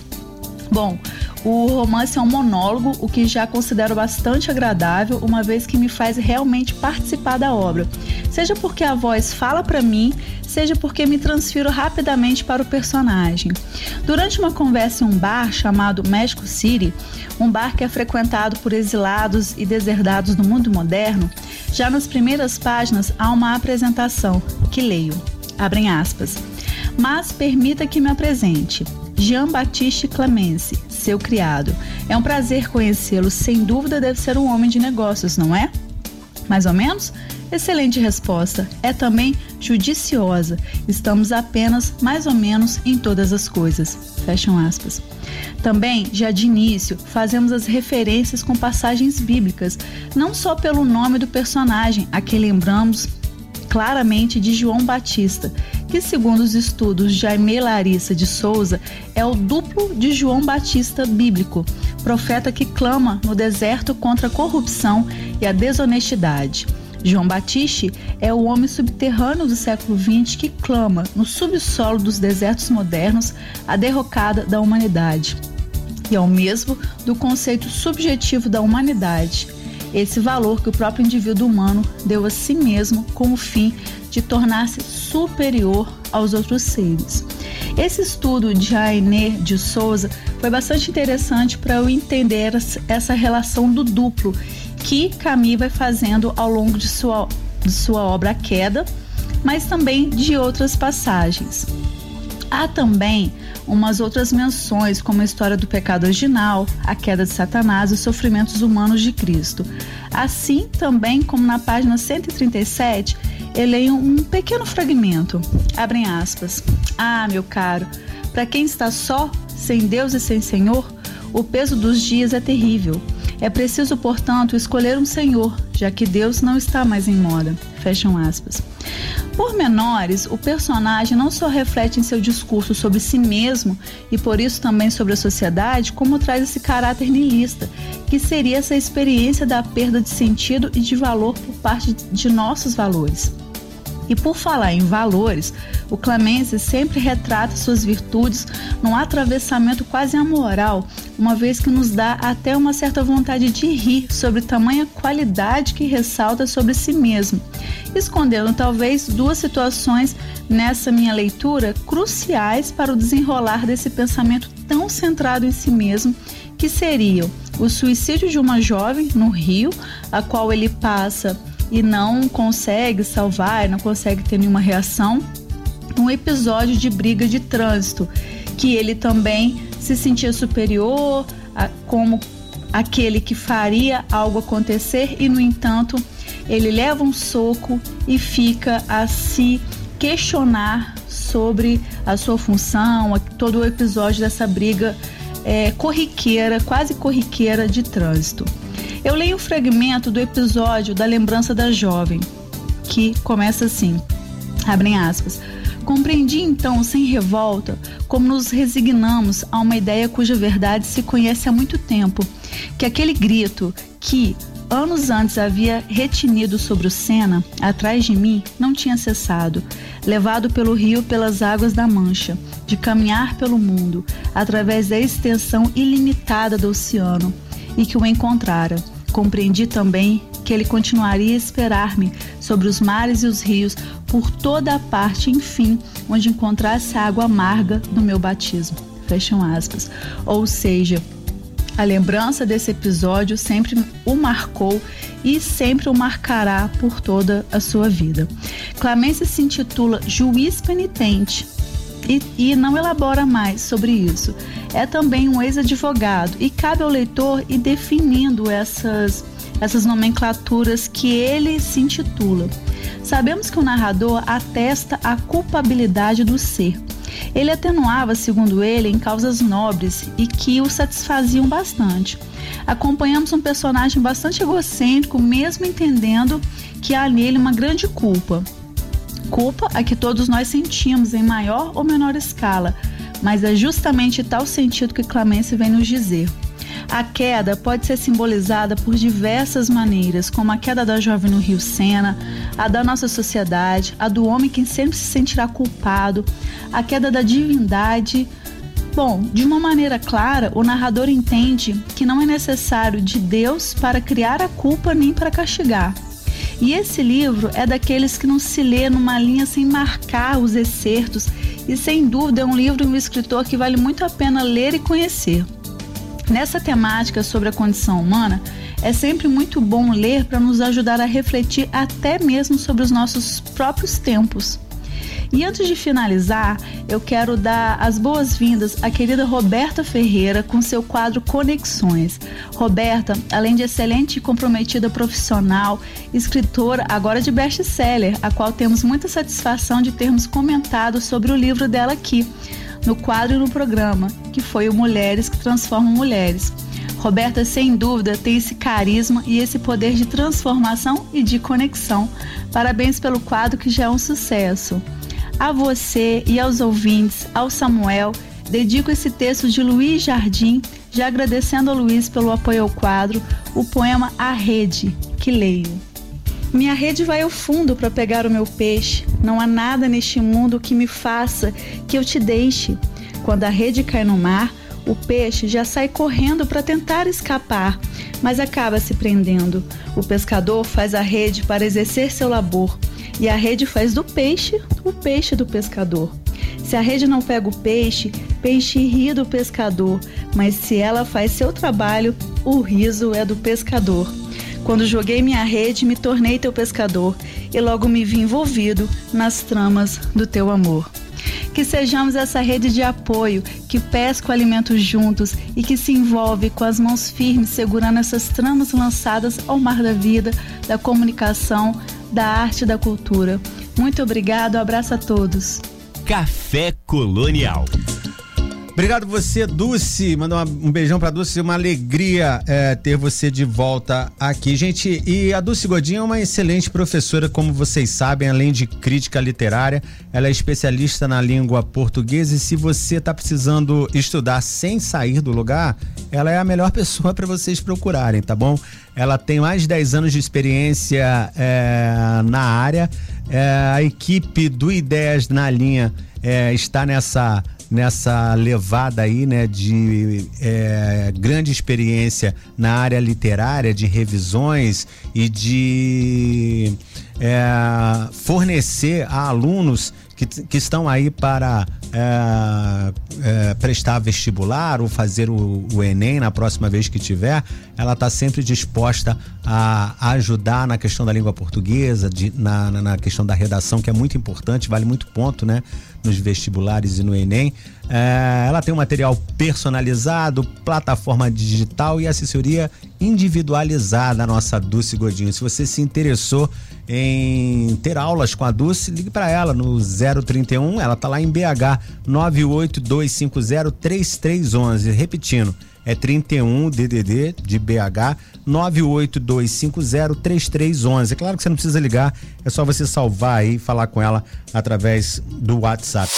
Bom, o romance é um monólogo, o que já considero bastante agradável, uma vez que me faz realmente participar da obra. Seja porque a voz fala para mim, seja porque me transfiro rapidamente para o personagem. Durante uma conversa em um bar chamado México City, um bar que é frequentado por exilados e deserdados do mundo moderno, já nas primeiras páginas há uma apresentação que leio. Abrem aspas. Mas permita que me apresente. Jean-Baptiste Clemence, seu criado. É um prazer conhecê-lo, sem dúvida deve ser um homem de negócios, não é? Mais ou menos? Excelente resposta. É também judiciosa. Estamos apenas mais ou menos em todas as coisas. Fecham aspas. Também, já de início, fazemos as referências com passagens bíblicas, não só pelo nome do personagem, a que lembramos claramente de João Batista, que, segundo os estudos de Jaime Larissa de Souza, é o duplo de João Batista bíblico, profeta que clama no deserto contra a corrupção e a desonestidade. João Batiste é o homem subterrâneo do século XX que clama, no subsolo dos desertos modernos, a derrocada da humanidade. E é o mesmo do conceito subjetivo da humanidade, esse valor que o próprio indivíduo humano deu a si mesmo com o fim de tornar-se superior aos outros seres. Esse estudo de Aine de Souza foi bastante interessante para eu entender essa relação do duplo que Camus vai fazendo ao longo de sua, de sua obra A Queda, mas também de outras passagens. Há também umas outras menções, como a história do pecado original, a queda de Satanás e os sofrimentos humanos de Cristo. Assim, também como na página 137, eu leio um pequeno fragmento. Abrem aspas. Ah, meu caro, para quem está só, sem Deus e sem Senhor, o peso dos dias é terrível. É preciso, portanto, escolher um senhor, já que Deus não está mais em moda. Fecham aspas. Por menores, o personagem não só reflete em seu discurso sobre si mesmo e por isso também sobre a sociedade, como traz esse caráter niilista, que seria essa experiência da perda de sentido e de valor por parte de nossos valores. E por falar em valores, o Clemence sempre retrata suas virtudes num atravessamento quase amoral, uma vez que nos dá até uma certa vontade de rir sobre tamanha qualidade que ressalta sobre si mesmo, escondendo talvez duas situações nessa minha leitura cruciais para o desenrolar desse pensamento tão centrado em si mesmo, que seriam o suicídio de uma jovem no Rio, a qual ele passa e não consegue salvar, não consegue ter nenhuma reação. Um episódio de briga de trânsito, que ele também se sentia superior a, como aquele que faria algo acontecer e, no entanto, ele leva um soco e fica a se questionar sobre a sua função, todo o episódio dessa briga é, corriqueira, quase corriqueira de trânsito. Eu leio um fragmento do episódio da lembrança da jovem, que começa assim: abrem aspas. Compreendi então, sem revolta, como nos resignamos a uma ideia cuja verdade se conhece há muito tempo, que aquele grito que anos antes havia retinido sobre o Sena, atrás de mim, não tinha cessado, levado pelo rio pelas águas da Mancha, de caminhar pelo mundo, através da extensão ilimitada do oceano, e que o encontrara Compreendi também que ele continuaria a esperar-me sobre os mares e os rios, por toda a parte, enfim, onde encontrasse a água amarga do meu batismo. Fecham aspas. Ou seja, a lembrança desse episódio sempre o marcou e sempre o marcará por toda a sua vida. Clemência se intitula Juiz Penitente e, e não elabora mais sobre isso. É também um ex-advogado e cabe ao leitor ir definindo essas, essas nomenclaturas que ele se intitula. Sabemos que o narrador atesta a culpabilidade do ser. Ele atenuava, segundo ele, em causas nobres e que o satisfaziam bastante. Acompanhamos um personagem bastante egocêntrico, mesmo entendendo que há nele uma grande culpa culpa a que todos nós sentimos em maior ou menor escala, mas é justamente tal sentido que Clemence vem nos dizer. A queda pode ser simbolizada por diversas maneiras, como a queda da jovem no Rio Sena, a da nossa sociedade, a do homem que sempre se sentirá culpado, a queda da divindade. Bom, de uma maneira clara, o narrador entende que não é necessário de Deus para criar a culpa nem para castigar. E esse livro é daqueles que não se lê numa linha sem marcar os excertos, e sem dúvida é um livro de um escritor que vale muito a pena ler e conhecer. Nessa temática sobre a condição humana, é sempre muito bom ler para nos ajudar a refletir até mesmo sobre os nossos próprios tempos. E antes de finalizar, eu quero dar as boas-vindas à querida Roberta Ferreira com seu quadro Conexões. Roberta, além de excelente e comprometida profissional, escritora agora de best-seller, a qual temos muita satisfação de termos comentado sobre o livro dela aqui, no quadro e no programa, que foi o Mulheres que Transformam Mulheres. Roberta, sem dúvida, tem esse carisma e esse poder de transformação e de conexão. Parabéns pelo quadro que já é um sucesso. A você e aos ouvintes, ao Samuel, dedico esse texto de Luiz Jardim, já agradecendo ao Luiz pelo apoio ao quadro, o poema A Rede, que leio. Minha rede vai ao fundo para pegar o meu peixe. Não há nada neste mundo que me faça que eu te deixe. Quando a rede cai no mar, o peixe já sai correndo para tentar escapar, mas acaba se prendendo. O pescador faz a rede para exercer seu labor. E a rede faz do peixe o peixe do pescador. Se a rede não pega o peixe, peixe ri do pescador, mas se ela faz seu trabalho, o riso é do pescador. Quando joguei minha rede, me tornei teu pescador e logo me vi envolvido nas tramas do teu amor. Que sejamos essa rede de apoio que pesca o alimento juntos e que se envolve com as mãos firmes segurando essas tramas lançadas ao mar da vida, da comunicação, da arte e da cultura. Muito obrigado, um abraço a todos. Café Colonial. Obrigado você, Dulce. Manda um beijão pra Dulce. Uma alegria é, ter você de volta aqui, gente. E a Dulce Godinho é uma excelente professora, como vocês sabem, além de crítica literária. Ela é especialista na língua portuguesa e se você está precisando estudar sem sair do lugar, ela é a melhor pessoa para vocês procurarem, tá bom? Ela tem mais de 10 anos de experiência é, na área. É, a equipe do Ideias na Linha é, está nessa nessa levada aí, né, de é, grande experiência na área literária, de revisões e de é, fornecer a alunos que, que estão aí para é, é, prestar vestibular ou fazer o, o, Enem na próxima vez que tiver, ela está sempre disposta a, ajudar na questão da língua portuguesa, de, na, na, questão da redação, que é muito importante, vale muito ponto, né? Nos vestibulares e no Enem. É, ela tem um material personalizado, plataforma digital e assessoria individualizada, a nossa Dulce Godinho. Se você se interessou em ter aulas com a Dulce, ligue para ela no 031, ela tá lá em BH 982503311, repetindo, é 31 DDD de BH 982503311. É claro que você não precisa ligar, é só você salvar e falar com ela através do WhatsApp.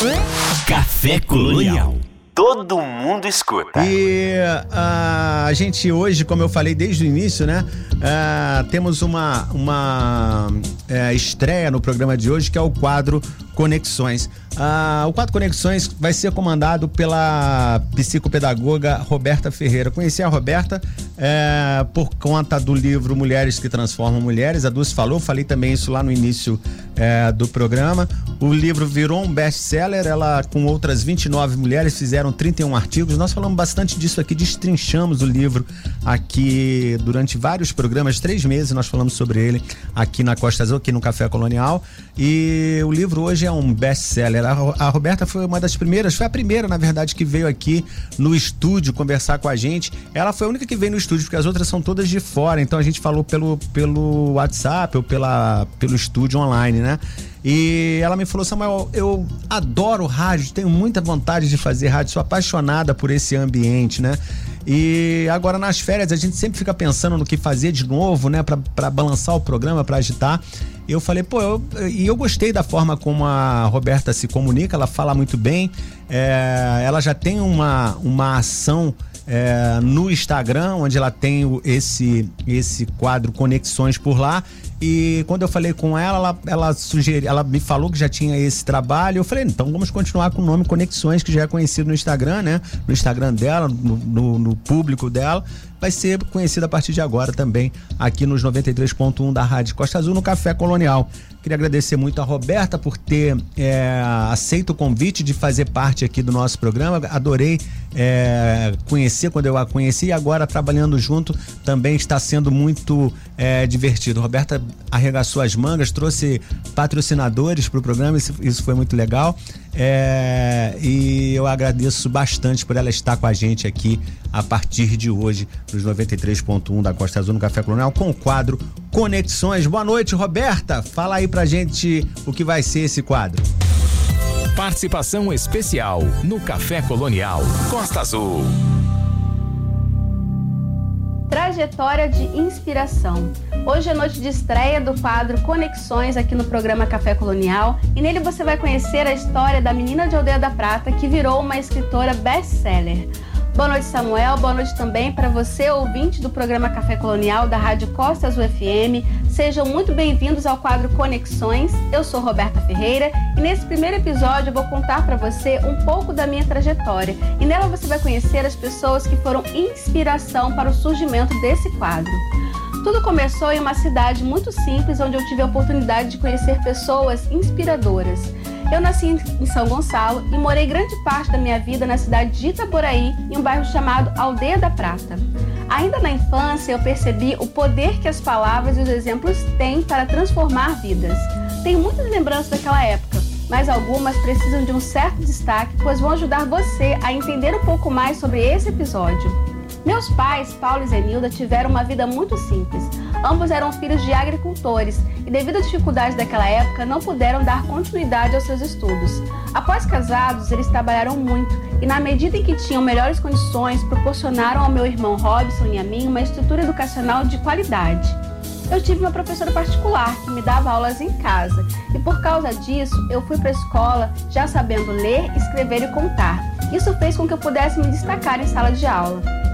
Café Colonial todo mundo escuta. E uh, a gente hoje, como eu falei desde o início, né? Uh, temos uma, uma uh, estreia no programa de hoje que é o quadro Conexões. Ah, o quadro Conexões vai ser comandado pela psicopedagoga Roberta Ferreira. Conheci a Roberta é, por conta do livro Mulheres que Transformam Mulheres. A Dulce falou, falei também isso lá no início é, do programa. O livro virou um best-seller. Ela, com outras 29 mulheres, fizeram 31 artigos. Nós falamos bastante disso aqui, destrinchamos o livro aqui durante vários programas, três meses nós falamos sobre ele aqui na Costa Azul, aqui no Café Colonial. E o livro hoje é um best-seller. A, Roberta foi uma das primeiras, foi a primeira, na verdade, que veio aqui no estúdio conversar com a gente. Ela foi a única que veio no estúdio, porque as outras são todas de fora. Então a gente falou pelo, pelo WhatsApp ou pela, pelo estúdio online, né? E ela me falou, Samuel, eu adoro rádio, tenho muita vontade de fazer rádio, sou apaixonada por esse ambiente, né? E agora nas férias a gente sempre fica pensando no que fazer de novo, né, para balançar o programa, para agitar. Eu falei, pô, eu, e eu gostei da forma como a Roberta se comunica, ela fala muito bem, é, ela já tem uma, uma ação é, no Instagram, onde ela tem esse, esse quadro Conexões por lá. E quando eu falei com ela, ela, ela sugeriu, ela me falou que já tinha esse trabalho. Eu falei, então vamos continuar com o nome Conexões, que já é conhecido no Instagram, né? No Instagram dela, no, no, no público dela vai ser conhecida a partir de agora também aqui nos 93.1 da Rádio Costa Azul no Café Colonial. Queria agradecer muito a Roberta por ter é, aceito o convite de fazer parte aqui do nosso programa. Adorei é, conhecer quando eu a conheci e agora trabalhando junto também está sendo muito é, divertido. Roberta arregaçou as mangas, trouxe patrocinadores para o programa, isso, isso, foi muito legal. É, e eu agradeço bastante por ela estar com a gente aqui a partir de hoje, nos 93.1 da Costa Azul no Café Colonial, com o quadro Conexões. Boa noite, Roberta. Fala aí pra gente o que vai ser esse quadro. Participação especial no Café Colonial Costa Azul. Trajetória de inspiração. Hoje é noite de estreia do quadro Conexões aqui no programa Café Colonial e nele você vai conhecer a história da menina de Aldeia da Prata que virou uma escritora best-seller. Boa noite, Samuel. Boa noite também para você, ouvinte do programa Café Colonial da Rádio Costa Azul FM. Sejam muito bem-vindos ao quadro Conexões. Eu sou Roberta Ferreira e nesse primeiro episódio eu vou contar para você um pouco da minha trajetória. E nela você vai conhecer as pessoas que foram inspiração para o surgimento desse quadro. Tudo começou em uma cidade muito simples onde eu tive a oportunidade de conhecer pessoas inspiradoras. Eu nasci em São Gonçalo e morei grande parte da minha vida na cidade de Itaboraí, em um bairro chamado Aldeia da Prata. Ainda na infância, eu percebi o poder que as palavras e os exemplos têm para transformar vidas. Tenho muitas lembranças daquela época, mas algumas precisam de um certo destaque, pois vão ajudar você a entender um pouco mais sobre esse episódio. Meus pais, Paulo e Zenilda, tiveram uma vida muito simples. Ambos eram filhos de agricultores e, devido às dificuldades daquela época, não puderam dar continuidade aos seus estudos. Após casados, eles trabalharam muito e, na medida em que tinham melhores condições, proporcionaram ao meu irmão Robson e a mim uma estrutura educacional de qualidade. Eu tive uma professora particular que me dava aulas em casa e, por causa disso, eu fui para a escola já sabendo ler, escrever e contar. Isso fez com que eu pudesse me destacar em sala de aula.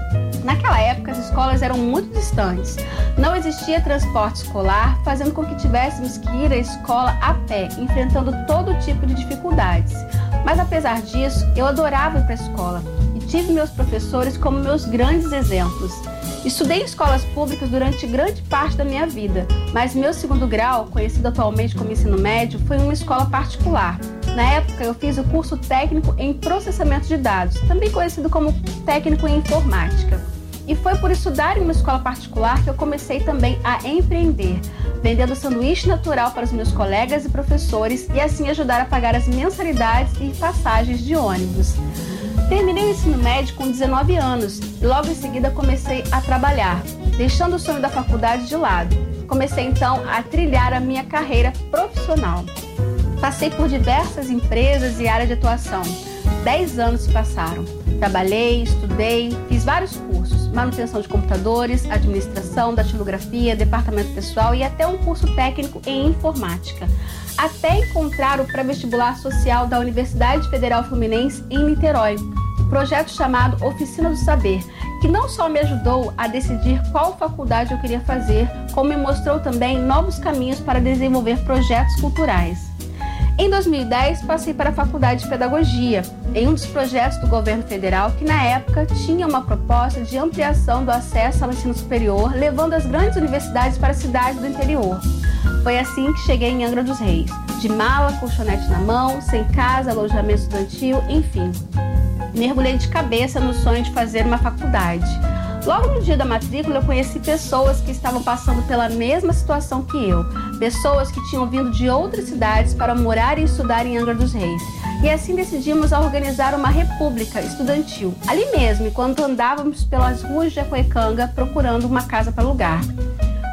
Naquela época, as escolas eram muito distantes. Não existia transporte escolar, fazendo com que tivéssemos que ir à escola a pé, enfrentando todo tipo de dificuldades. Mas apesar disso, eu adorava ir para a escola e tive meus professores como meus grandes exemplos. Estudei em escolas públicas durante grande parte da minha vida, mas meu segundo grau, conhecido atualmente como ensino médio, foi em uma escola particular. Na época, eu fiz o curso técnico em processamento de dados, também conhecido como técnico em informática. E foi por estudar em uma escola particular que eu comecei também a empreender, vendendo sanduíche natural para os meus colegas e professores e assim ajudar a pagar as mensalidades e passagens de ônibus. Terminei o ensino médio com 19 anos e logo em seguida comecei a trabalhar, deixando o sonho da faculdade de lado. Comecei então a trilhar a minha carreira profissional. Passei por diversas empresas e áreas de atuação. Dez anos se passaram. Trabalhei, estudei, fiz vários cursos: manutenção de computadores, administração, datilografia, departamento pessoal e até um curso técnico em informática. Até encontrar o pré-vestibular social da Universidade Federal Fluminense em Niterói, um projeto chamado Oficina do Saber, que não só me ajudou a decidir qual faculdade eu queria fazer, como me mostrou também novos caminhos para desenvolver projetos culturais. Em 2010, passei para a Faculdade de Pedagogia, em um dos projetos do governo federal que, na época, tinha uma proposta de ampliação do acesso ao ensino superior, levando as grandes universidades para cidades do interior. Foi assim que cheguei em Angra dos Reis, de mala, colchonete na mão, sem casa, alojamento estudantil, enfim. Mergulhei de cabeça no sonho de fazer uma faculdade. Logo no dia da matrícula, eu conheci pessoas que estavam passando pela mesma situação que eu. Pessoas que tinham vindo de outras cidades para morar e estudar em Angra dos Reis. E assim decidimos organizar uma república estudantil, ali mesmo, enquanto andávamos pelas ruas de Jacuecanga procurando uma casa para alugar.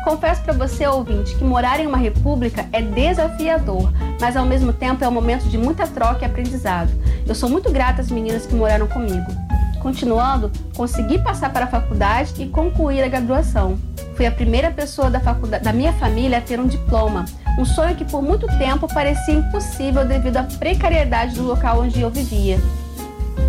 Confesso para você, ouvinte, que morar em uma república é desafiador, mas ao mesmo tempo é um momento de muita troca e aprendizado. Eu sou muito grata às meninas que moraram comigo. Continuando, consegui passar para a faculdade e concluir a graduação. Fui a primeira pessoa da, da minha família a ter um diploma, um sonho que por muito tempo parecia impossível devido à precariedade do local onde eu vivia.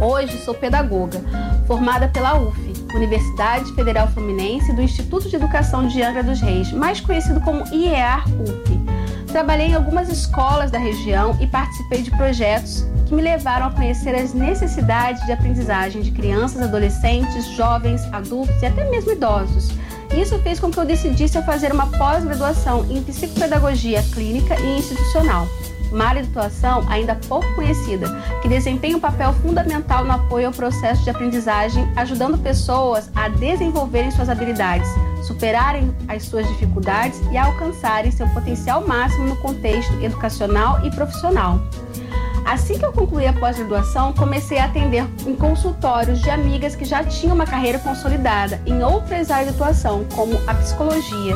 Hoje sou pedagoga, formada pela UF, Universidade Federal Fluminense do Instituto de Educação de Angra dos Reis, mais conhecido como IEAR-UF. Trabalhei em algumas escolas da região e participei de projetos que me levaram a conhecer as necessidades de aprendizagem de crianças, adolescentes, jovens, adultos e até mesmo idosos. Isso fez com que eu decidisse fazer uma pós-graduação em psicopedagogia clínica e institucional uma área de atuação ainda pouco conhecida, que desempenha um papel fundamental no apoio ao processo de aprendizagem, ajudando pessoas a desenvolverem suas habilidades, superarem as suas dificuldades e alcançarem seu potencial máximo no contexto educacional e profissional. Assim que eu concluí a pós-graduação, comecei a atender em consultórios de amigas que já tinham uma carreira consolidada em outras áreas de atuação, como a psicologia.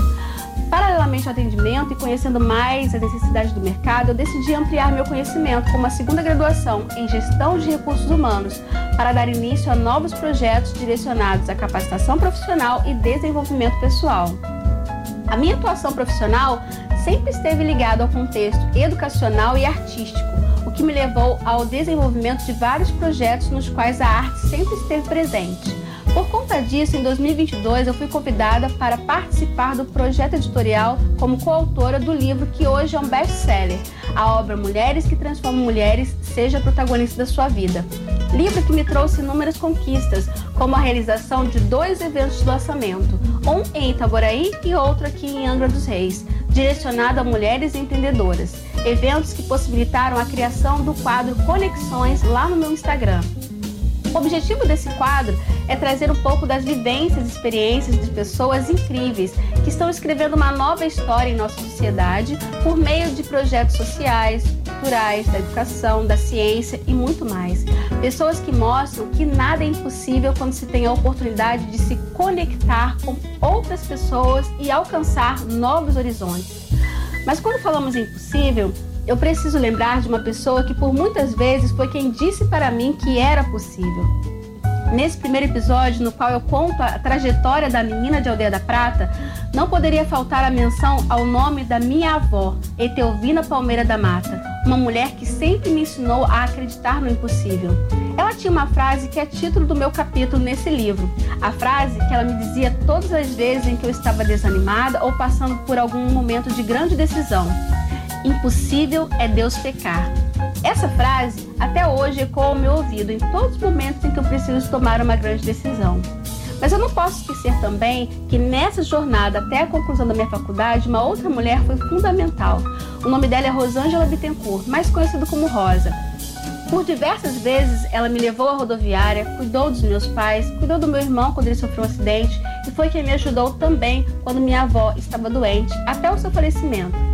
Paralelamente ao atendimento e conhecendo mais as necessidades do mercado, eu decidi ampliar meu conhecimento com uma segunda graduação em Gestão de Recursos Humanos para dar início a novos projetos direcionados à capacitação profissional e desenvolvimento pessoal. A minha atuação profissional sempre esteve ligada ao contexto educacional e artístico, que me levou ao desenvolvimento de vários projetos nos quais a arte sempre esteve presente. Por conta disso, em 2022, eu fui convidada para participar do projeto editorial como coautora do livro que hoje é um best-seller, a obra Mulheres que Transformam Mulheres, seja protagonista da sua vida. Livro que me trouxe inúmeras conquistas, como a realização de dois eventos de lançamento, um em Itaboraí e outro aqui em Angra dos Reis, direcionado a mulheres empreendedoras. Eventos que possibilitaram a criação do quadro Conexões lá no meu Instagram. O objetivo desse quadro é trazer um pouco das vivências e experiências de pessoas incríveis que estão escrevendo uma nova história em nossa sociedade por meio de projetos sociais, culturais, da educação, da ciência e muito mais. Pessoas que mostram que nada é impossível quando se tem a oportunidade de se conectar com outras pessoas e alcançar novos horizontes. Mas quando falamos impossível, eu preciso lembrar de uma pessoa que por muitas vezes foi quem disse para mim que era possível. Nesse primeiro episódio, no qual eu conto a trajetória da menina de Aldeia da Prata, não poderia faltar a menção ao nome da minha avó, Eteovina Palmeira da Mata, uma mulher que sempre me ensinou a acreditar no impossível. Ela tinha uma frase que é título do meu capítulo nesse livro. A frase que ela me dizia todas as vezes em que eu estava desanimada ou passando por algum momento de grande decisão: Impossível é Deus pecar. Essa frase até hoje ecoa ao meu ouvido em todos os momentos em que eu preciso tomar uma grande decisão. Mas eu não posso esquecer também que nessa jornada até a conclusão da minha faculdade, uma outra mulher foi fundamental. O nome dela é Rosângela Bittencourt, mais conhecida como Rosa. Por diversas vezes ela me levou à rodoviária, cuidou dos meus pais, cuidou do meu irmão quando ele sofreu um acidente e foi quem me ajudou também quando minha avó estava doente, até o seu falecimento.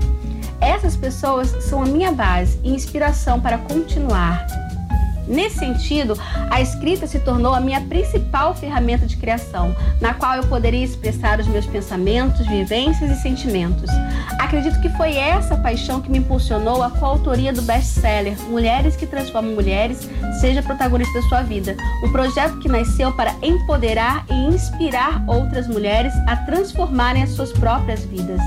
Essas pessoas são a minha base e inspiração para continuar. Nesse sentido, a escrita se tornou a minha principal ferramenta de criação, na qual eu poderia expressar os meus pensamentos, vivências e sentimentos. Acredito que foi essa paixão que me impulsionou a coautoria do best-seller Mulheres que Transformam Mulheres, seja protagonista da sua vida, um projeto que nasceu para empoderar e inspirar outras mulheres a transformarem as suas próprias vidas.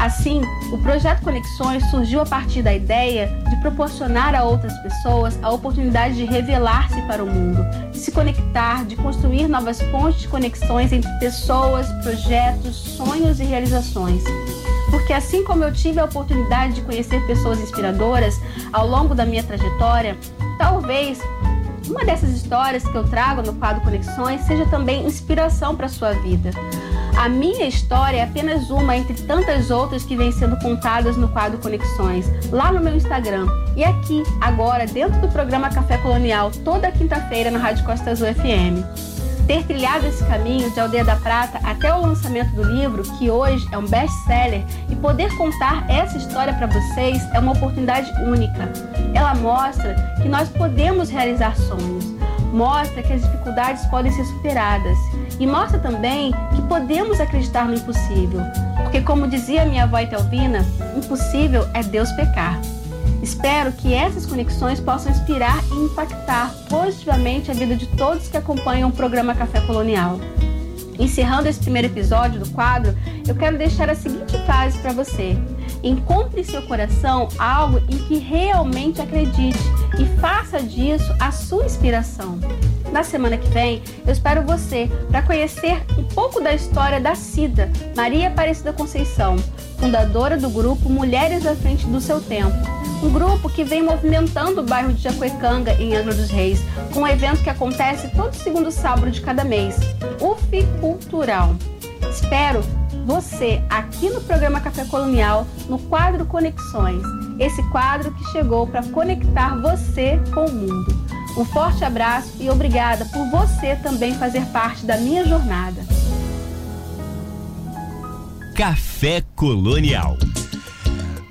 Assim, o projeto Conexões surgiu a partir da ideia de proporcionar a outras pessoas a oportunidade de revelar-se para o mundo, de se conectar, de construir novas pontes de conexões entre pessoas, projetos, sonhos e realizações. Porque assim como eu tive a oportunidade de conhecer pessoas inspiradoras ao longo da minha trajetória, talvez uma dessas histórias que eu trago no quadro Conexões seja também inspiração para sua vida. A minha história é apenas uma entre tantas outras que vêm sendo contadas no quadro Conexões, lá no meu Instagram. E aqui, agora, dentro do programa Café Colonial, toda quinta-feira na Rádio Costa Azul FM. Ter trilhado esse caminho de Aldeia da Prata até o lançamento do livro, que hoje é um best-seller, e poder contar essa história para vocês é uma oportunidade única. Ela mostra que nós podemos realizar sonhos, mostra que as dificuldades podem ser superadas e mostra também que podemos acreditar no impossível, porque, como dizia minha avó Etelvina, impossível é Deus pecar. Espero que essas conexões possam inspirar e impactar positivamente a vida de todos que acompanham o programa Café Colonial. Encerrando esse primeiro episódio do quadro, eu quero deixar a seguinte frase para você: Encontre em seu coração algo em que realmente acredite e faça disso a sua inspiração. Na semana que vem, eu espero você para conhecer um pouco da história da Cida, Maria Aparecida Conceição, fundadora do grupo Mulheres à Frente do Seu Tempo. Um grupo que vem movimentando o bairro de Jacuecanga, em Angra dos Reis, com um evento que acontece todo segundo sábado de cada mês, FI Cultural. Espero você aqui no programa Café Colonial, no quadro Conexões. Esse quadro que chegou para conectar você com o mundo. Um forte abraço e obrigada por você também fazer parte da minha jornada. Café Colonial.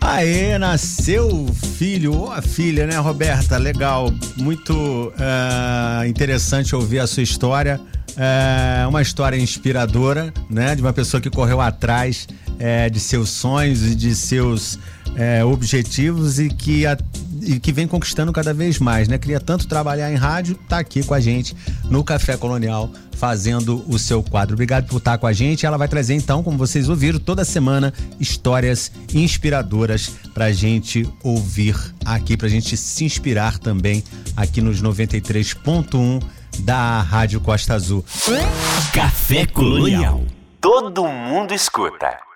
Aê, nasceu filho ou a filha, né, Roberta? Legal, muito uh, interessante ouvir a sua história. É uma história inspiradora, né? De uma pessoa que correu atrás é, de seus sonhos e de seus é, objetivos e que, a, e que vem conquistando cada vez mais, né? Queria tanto trabalhar em rádio, tá aqui com a gente no Café Colonial fazendo o seu quadro. Obrigado por estar com a gente. Ela vai trazer então, como vocês ouviram, toda semana histórias inspiradoras pra gente ouvir aqui, pra gente se inspirar também aqui nos 93.1 da Rádio Costa Azul. Café Colonial. Todo mundo escuta.